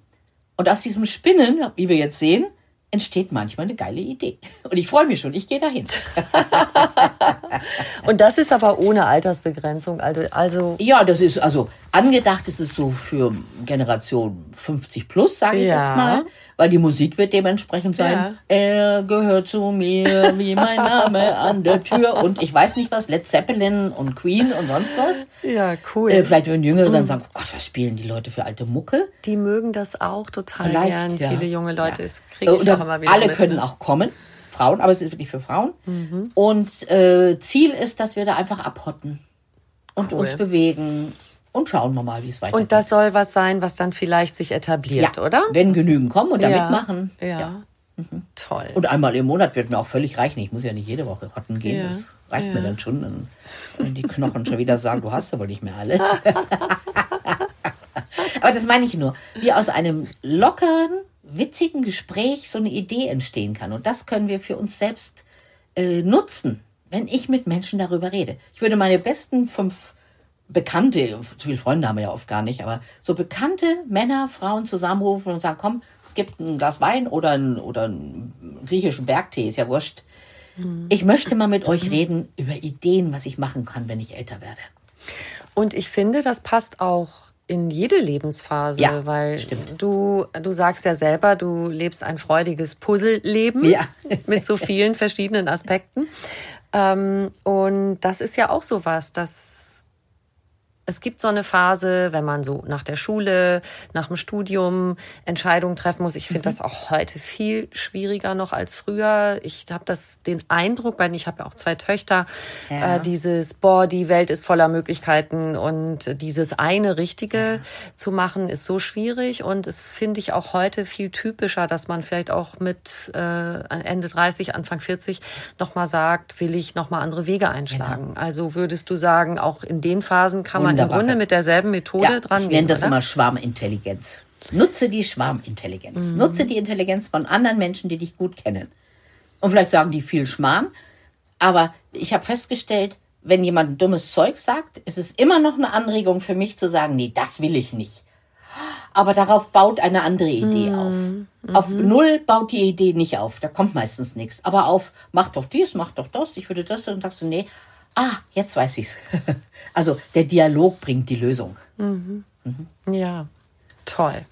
Und aus diesem Spinnen, wie wir jetzt sehen, entsteht manchmal eine geile Idee. Und ich freue mich schon, ich gehe dahin. Und das ist aber ohne Altersbegrenzung. Also, also Ja, das ist also angedacht ist es so für Generation 50 plus, sage ich Ja. jetzt mal, weil die Musik wird dementsprechend sein. Ja. Er gehört zu mir wie mein Name an der Tür und ich weiß nicht was, Led Zeppelin und Queen und sonst was. ja, cool. Äh, vielleicht würden Jüngere dann sagen, oh Gott, was spielen die Leute für alte Mucke? die mögen das auch total Vielleicht, gern. ja. Viele junge Leute, Ja. das kriege ich Und auch immer wieder Alle mit, können ne? auch kommen, Frauen, aber es ist wirklich für Frauen. Mhm. Und äh, Ziel ist, dass wir da einfach abhotten und Cool. uns bewegen und schauen wir mal, wie es weitergeht. Und das soll was sein, was dann vielleicht sich etabliert, ja, oder? Wenn genügend kommen und da ja. mitmachen. Ja. Toll. Und einmal im Monat wird mir auch völlig reichen. Ich muss ja nicht jede Woche hotten gehen. Ja. Das reicht mir dann schon. Dann können die Knochen schon wieder sagen, du hast aber nicht mehr alle. aber das meine ich nur. Wie aus einem lockeren, witzigen Gespräch so eine Idee entstehen kann. Und das können wir für uns selbst äh, nutzen, wenn ich mit Menschen darüber rede. Ich würde meine besten fünf Bekannte, zu viele Freunde haben wir ja oft gar nicht, aber so bekannte Männer, Frauen zusammenrufen und sagen, komm, es gibt ein Glas Wein oder einen, oder einen griechischen Bergtee, ist ja wurscht. Ich möchte mal mit euch reden über Ideen, was ich machen kann, wenn ich älter werde. Und ich finde, das passt auch in jede Lebensphase, Ja, weil stimmt. du du sagst ja selber, du lebst ein freudiges Puzzleleben Ja. mit so vielen verschiedenen Aspekten. Ähm, und das ist ja auch so was, dass es gibt so eine Phase, wenn man so nach der Schule, nach dem Studium Entscheidungen treffen muss. Ich finde das auch heute viel schwieriger noch als früher. Ich habe das den Eindruck, weil ich habe ja auch zwei Töchter, Ja. äh, dieses boah, die Welt ist voller Möglichkeiten und dieses eine Richtige zu machen ist so schwierig und es finde ich auch heute viel typischer, dass man vielleicht auch mit äh, Ende 30, Anfang 40 noch mal sagt, will ich noch mal andere Wege einschlagen. Also würdest du sagen, auch in den Phasen kann man im Wunderbar. Grunde mit derselben Methode Ja, dran ich nenne das oder? immer Schwarmintelligenz. Nutze die Schwarmintelligenz. Nutze die Intelligenz von anderen Menschen, die dich gut kennen. Und vielleicht sagen die viel Schmarrn, aber ich habe festgestellt, wenn jemand dummes Zeug sagt, ist es immer noch eine Anregung für mich zu sagen, nee, das will ich nicht. Aber darauf baut eine andere Idee auf. Auf Null baut die Idee nicht auf. Da kommt meistens nichts. Aber auf, mach doch dies, mach doch das, ich würde das, und sagst du, nee, ah, jetzt weiß ich's. also der Dialog bringt die Lösung. Ja, toll.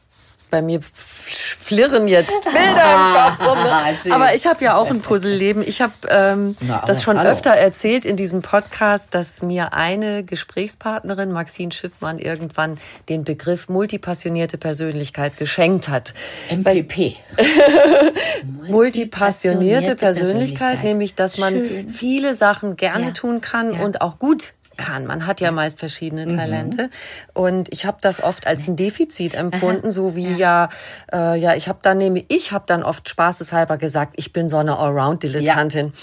Bei mir flirren jetzt Bilder im Kopf rum. Schön. Ne? Aber ich habe ja auch ein Puzzleleben. Ich habe ähm, Na, das schon hallo. öfter erzählt in diesem Podcast, dass mir eine Gesprächspartnerin, Maxine Schiffmann, irgendwann den Begriff multipassionierte Persönlichkeit geschenkt hat. MPP. Multipassionierte Persönlichkeit, Persönlichkeit. nämlich dass man Schön. viele Sachen gerne Ja. tun kann Ja. und auch gut kann. Man hat ja meist verschiedene Talente. Und ich habe das oft als ein Defizit empfunden, so wie ja, äh, ja, ich habe dann nehme ich habe dann oft spaßeshalber gesagt, ich bin so eine Allround-Dilettantin.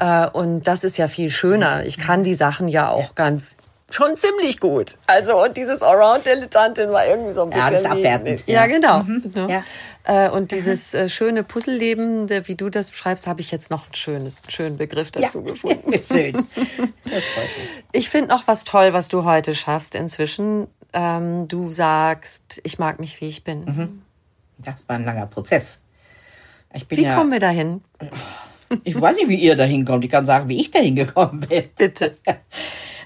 Äh, und das ist ja viel schöner. Ich kann die Sachen ja auch ganz schon ziemlich gut. Also und dieses Allround-Dilettantin war irgendwie so ein Ja, bisschen das ist wie- abwertend, Ja, ja. genau. Ja. Äh, und dieses äh, schöne Puzzleleben, der, wie du das beschreibst, habe ich jetzt noch einen schönes, schönen Begriff dazu gefunden. Schön. Das freut mich. Ich finde noch was toll, was du heute schaffst inzwischen. Ähm, du sagst, ich mag mich, wie ich bin. Das war ein langer Prozess. Ich bin Wie ja, kommen wir dahin? ich weiß nicht, wie ihr dahin kommt. Ich kann sagen, wie ich dahin gekommen bin. Bitte.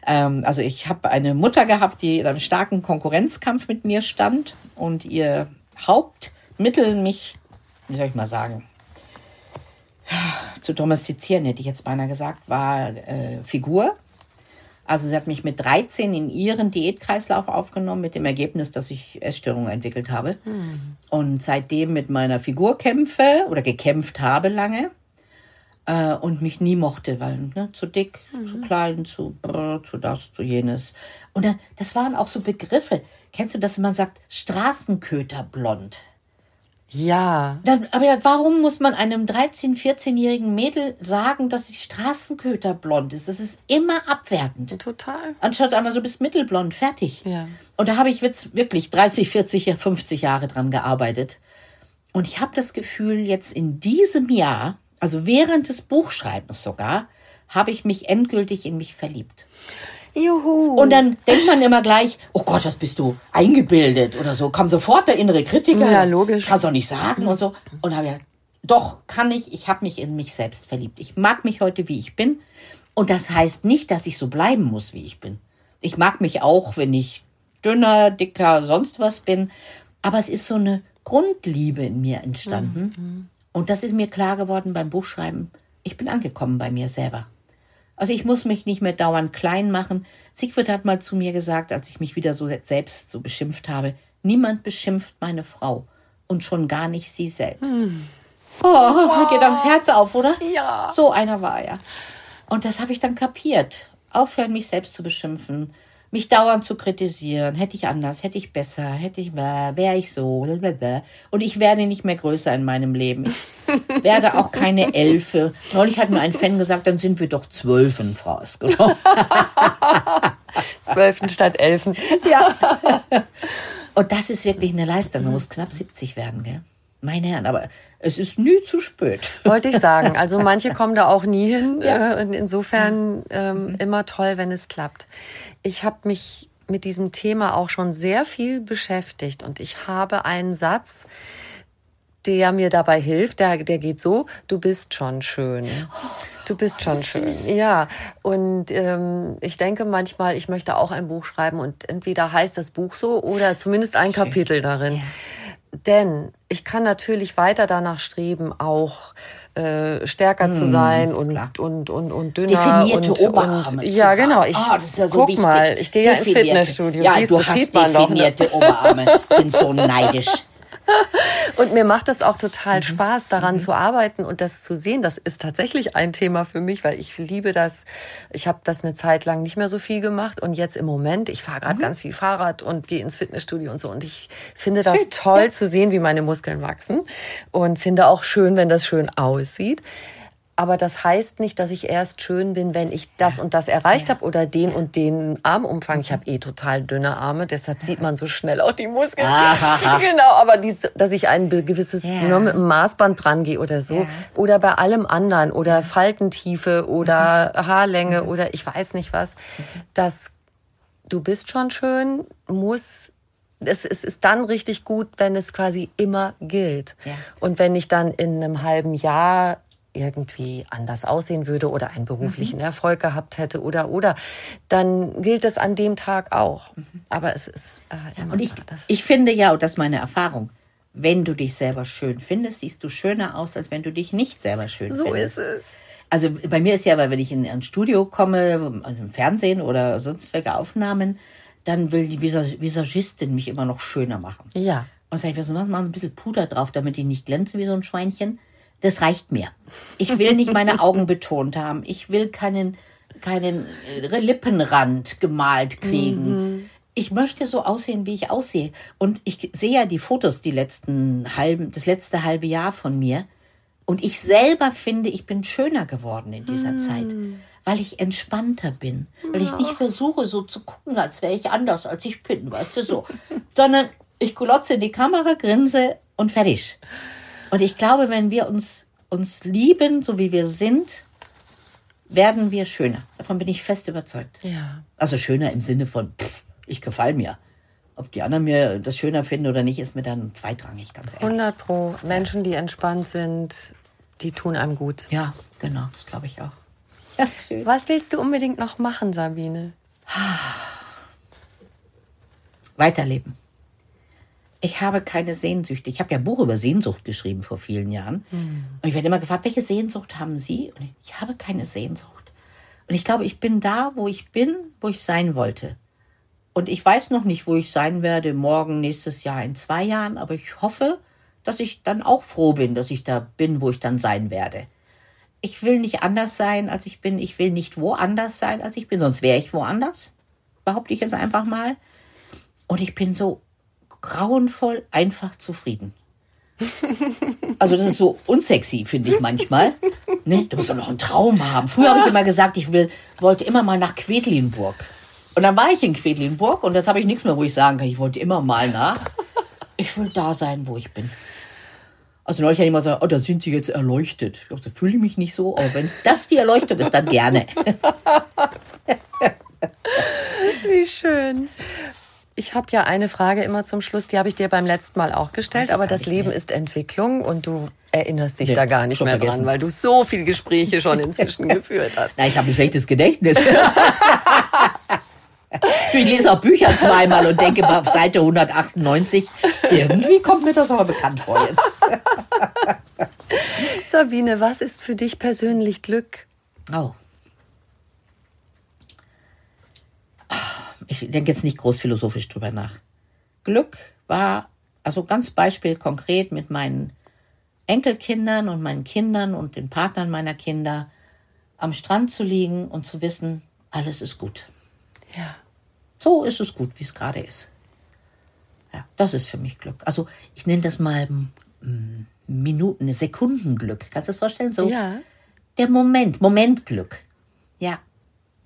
Ähm, also ich habe eine Mutter gehabt, die in einem starken Konkurrenzkampf mit mir stand und ihr Hauptmittel, mich, wie soll ich mal sagen, zu domestizieren, hätte ich jetzt beinahe gesagt, war äh, Figur. Also sie hat mich mit 13 in ihren Diätkreislauf aufgenommen, mit dem Ergebnis, dass ich Essstörungen entwickelt habe. Und seitdem mit meiner Figur kämpfe oder gekämpft habe lange äh, und mich nie mochte, weil ne, zu dick, zu klein, zu brr, zu das, zu jenes. Und dann, das waren auch so Begriffe. Kennst du, dass man sagt, Straßenköterblond? Ja. Dann, aber warum muss man einem 13-, 14-jährigen Mädel sagen, dass sie Straßenköterblond ist? Das ist immer abwertend. Total. Anstatt einmal so bis mittelblond, fertig. Ja. Und da habe ich jetzt wirklich 30, 40, 50 Jahre dran gearbeitet. Und ich habe das Gefühl, jetzt in diesem Jahr, also während des Buchschreibens sogar, habe ich mich endgültig in mich verliebt. Juhu. Und dann denkt man immer gleich, oh Gott, was bist du eingebildet oder so. Kam sofort der innere Kritiker. Ja, logisch. Kannst doch nicht sagen und so. Und habe ja, doch, kann ich. Ich habe mich in mich selbst verliebt. Ich mag mich heute, wie ich bin. Und das heißt nicht, dass ich so bleiben muss, wie ich bin. Ich mag mich auch, wenn ich dünner, dicker, sonst was bin. Aber es ist so eine Grundliebe in mir entstanden. Und das ist mir klar geworden beim Buchschreiben. Ich bin angekommen bei mir selber. Also ich muss mich nicht mehr dauernd klein machen. Siegfried hat mal zu mir gesagt, als ich mich wieder so selbst so beschimpft habe, niemand beschimpft meine Frau und schon gar nicht sie selbst. Oh, geht das Herz auf, oder? Ja. So einer war er. Und das habe ich dann kapiert. Aufhören, mich selbst zu beschimpfen, mich dauernd zu kritisieren. Hätte ich anders, hätte ich besser, hätte ich, wäre ich so. Und ich werde nicht mehr größer in meinem Leben. Ich werde auch keine Elfe. Neulich hat mir ein Fan gesagt, dann sind wir doch Zwölfen, Frau Askedorf. Zwölften statt Elfen. Ja. Und das ist wirklich eine Leistung. Man muss knapp 70 werden, gell? Meine Herren, aber es ist nie zu spät. Wollte ich sagen. Also manche kommen da auch nie hin. Äh, und insofern ähm, immer toll, wenn es klappt. Ich habe mich mit diesem Thema auch schon sehr viel beschäftigt und ich habe einen Satz, der mir dabei hilft. Der, der geht so: Du bist schon schön. Du bist schon schön. Ja. Und ähm, ich denke manchmal, ich möchte auch ein Buch schreiben und entweder heißt das Buch so oder zumindest ein Kapitel darin. Denn ich kann natürlich weiter danach streben, auch äh, stärker zu sein und, klar. und, und, und dünner. Definierte und, Oberarme. Und, zu ja, genau. Ich, ist ja so guck wichtig. mal, ich gehe ja ins. Fitnessstudio. Ja, Siehst, du hast. Ne? definierte Oberarme. Bin so neidisch. Und mir macht es auch total Mhm. Spaß, daran zu arbeiten und das zu sehen. Das ist tatsächlich ein Thema für mich, weil ich liebe das. Ich habe das eine Zeit lang nicht mehr so viel gemacht und jetzt im Moment, ich fahre Mhm. gerade ganz viel Fahrrad und gehe ins Fitnessstudio und so. Und ich finde das toll zu sehen, wie meine Muskeln wachsen und finde auch schön, wenn das schön aussieht. Aber das heißt nicht, dass ich erst schön bin, wenn ich das und das erreicht habe oder den und den Armumfang. Ich habe eh total dünne Arme, deshalb sieht man so schnell auch die Muskeln. genau, aber dies, dass ich ein gewisses Ja. nur mit einem Maßband dran gehe oder so. Ja. Oder bei allem anderen oder Faltentiefe oder Haarlänge oder ich weiß nicht was. Das du bist schon schön, muss es, es ist dann richtig gut, wenn es quasi immer gilt. Ja. Und wenn ich dann in einem halben Jahr irgendwie anders aussehen würde oder einen beruflichen Mhm. Erfolg gehabt hätte oder oder dann gilt es an dem Tag auch. Aber es ist äh, immer Mhm. Und ich, das. ich finde ja, und das ist meine Erfahrung, wenn du dich selber schön findest, siehst du schöner aus, als wenn du dich nicht selber schön so findest. ist es. Also bei mir ist ja, weil wenn ich in ein Studio komme, also im Fernsehen oder sonst welche Aufnahmen, dann will die Visag Visagistin mich immer noch schöner machen. Ja. Und sag ich, was machen ein bisschen Puder drauf, damit die nicht glänzen wie so ein Schweinchen. Das reicht mir. Ich will nicht meine Augen betont haben. Ich will keinen keinen äh, Lippenrand gemalt kriegen. Ich möchte so aussehen, wie ich aussehe. Und ich sehe ja die Fotos die letzten halben, das letzte halbe Jahr von mir. Und ich selber finde, ich bin schöner geworden in dieser Zeit, weil ich entspannter bin, weil ich nicht versuche, so zu gucken, als wäre ich anders, als ich bin, weißt du so, sondern ich glotze in die Kamera, grinse und fertig. Und ich glaube, wenn wir uns uns lieben, so wie wir sind, werden wir schöner. Davon bin ich fest überzeugt. Ja. Also schöner im Sinne von, pff, ich gefall mir. Ob die anderen mir das schöner finden oder nicht, ist mir dann zweitrangig, ganz ehrlich. 100 pro. Menschen, die entspannt sind, die tun einem gut. Ja, genau, das glaube ich auch. Ja, schön. Was willst du unbedingt noch machen, Sabine? Weiterleben. Ich habe keine Sehnsüchte. Ich habe ja ein Buch über Sehnsucht geschrieben vor vielen Jahren. Und ich werde immer gefragt, welche Sehnsucht haben Sie? Und ich habe keine Sehnsucht. Und ich glaube, ich bin da, wo ich bin, wo ich sein wollte. Und ich weiß noch nicht, wo ich sein werde, morgen, nächstes Jahr, in zwei Jahren, aber ich hoffe, dass ich dann auch froh bin, dass ich da bin, wo ich dann sein werde. Ich will nicht anders sein, als ich bin. Ich will nicht woanders sein, als ich bin, sonst wäre ich woanders. Behaupte ich jetzt einfach mal. Und ich bin so grauenvoll einfach zufrieden. Also das ist so unsexy, finde ich manchmal. Ne? Du musst doch noch einen Traum haben. Früher habe ich immer gesagt, ich will, wollte immer mal nach Quedlinburg. Und dann war ich in Quedlinburg und jetzt habe ich nichts mehr, wo ich sagen kann, ich wollte immer mal nach. Ich will da sein, wo ich bin. Also neulich hat jemand gesagt, oh, da sind Sie jetzt erleuchtet. Ich glaube, da fühle ich mich nicht so, aber wenn das die Erleuchtung ist, dann gerne. Wie schön. Ich habe ja eine Frage immer zum Schluss, die habe ich dir beim letzten Mal auch gestellt, aber das Leben ist Entwicklung und du erinnerst dich Nee, da gar nicht mehr vergessen. dran, weil du so viele Gespräche schon inzwischen geführt hast. Na, ich habe ein schlechtes Gedächtnis. Du, ich lese auch Bücher zweimal und denke mal auf Seite 198, irgendwie kommt mir das aber bekannt vor jetzt. Sabine, was ist für dich persönlich Glück? Oh. Ich denke jetzt nicht groß philosophisch drüber nach. Glück war, also ganz Beispiel konkret mit meinen Enkelkindern und meinen Kindern und den Partnern meiner Kinder am Strand zu liegen und zu wissen, alles ist gut. Ja. So ist es gut, wie es gerade ist. Ja, das ist für mich Glück. Also ich nenne das mal mm, Minuten, Sekundenglück. Kannst du das vorstellen? So Ja. der Moment, Momentglück. Ja,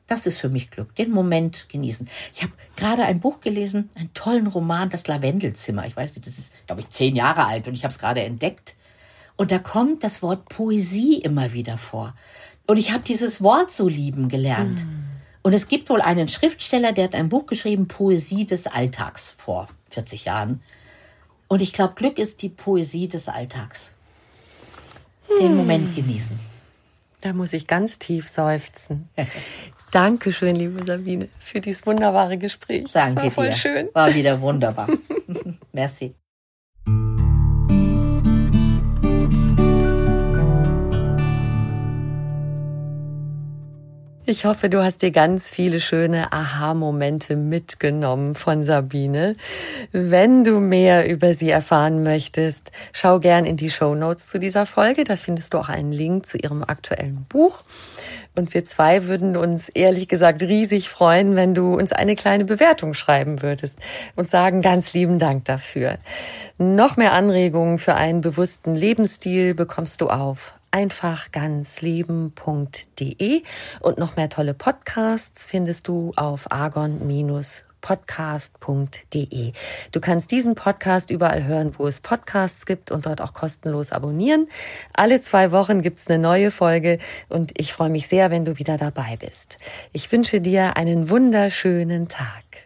das ist für mich Glück. Den Moment genießen. Ich habe gerade ein Buch gelesen, einen tollen Roman, Das Lavendelzimmer. Ich weiß nicht, das ist, glaube ich, zehn Jahre alt und ich habe es gerade entdeckt. Und da kommt das Wort Poesie immer wieder vor. Und ich habe dieses Wort so lieben gelernt. Und es gibt wohl einen Schriftsteller, der hat ein Buch geschrieben, Poesie des Alltags, vor 40 Jahren. Und ich glaube, Glück ist die Poesie des Alltags. Den Moment genießen. Da muss ich ganz tief seufzen. Dankeschön, liebe Sabine, für dieses wunderbare Gespräch. Danke das war voll dir. schön. War wieder wunderbar. Merci. Ich hoffe, du hast dir ganz viele schöne Aha-Momente mitgenommen von Sabine. Wenn du mehr über sie erfahren möchtest, schau gern in die Show Notes zu dieser Folge. Da findest du auch einen Link zu ihrem aktuellen Buch. Und wir zwei würden uns ehrlich gesagt riesig freuen, wenn du uns eine kleine Bewertung schreiben würdest und sagen ganz lieben Dank dafür. Noch mehr Anregungen für einen bewussten Lebensstil bekommst du auf einfachganzleben.de und noch mehr tolle Podcasts findest du auf argon-podcast.de. Du kannst diesen Podcast überall hören, wo es Podcasts gibt und dort auch kostenlos abonnieren. Alle zwei Wochen gibt's eine neue Folge und ich freue mich sehr, wenn du wieder dabei bist. Ich wünsche dir einen wunderschönen Tag.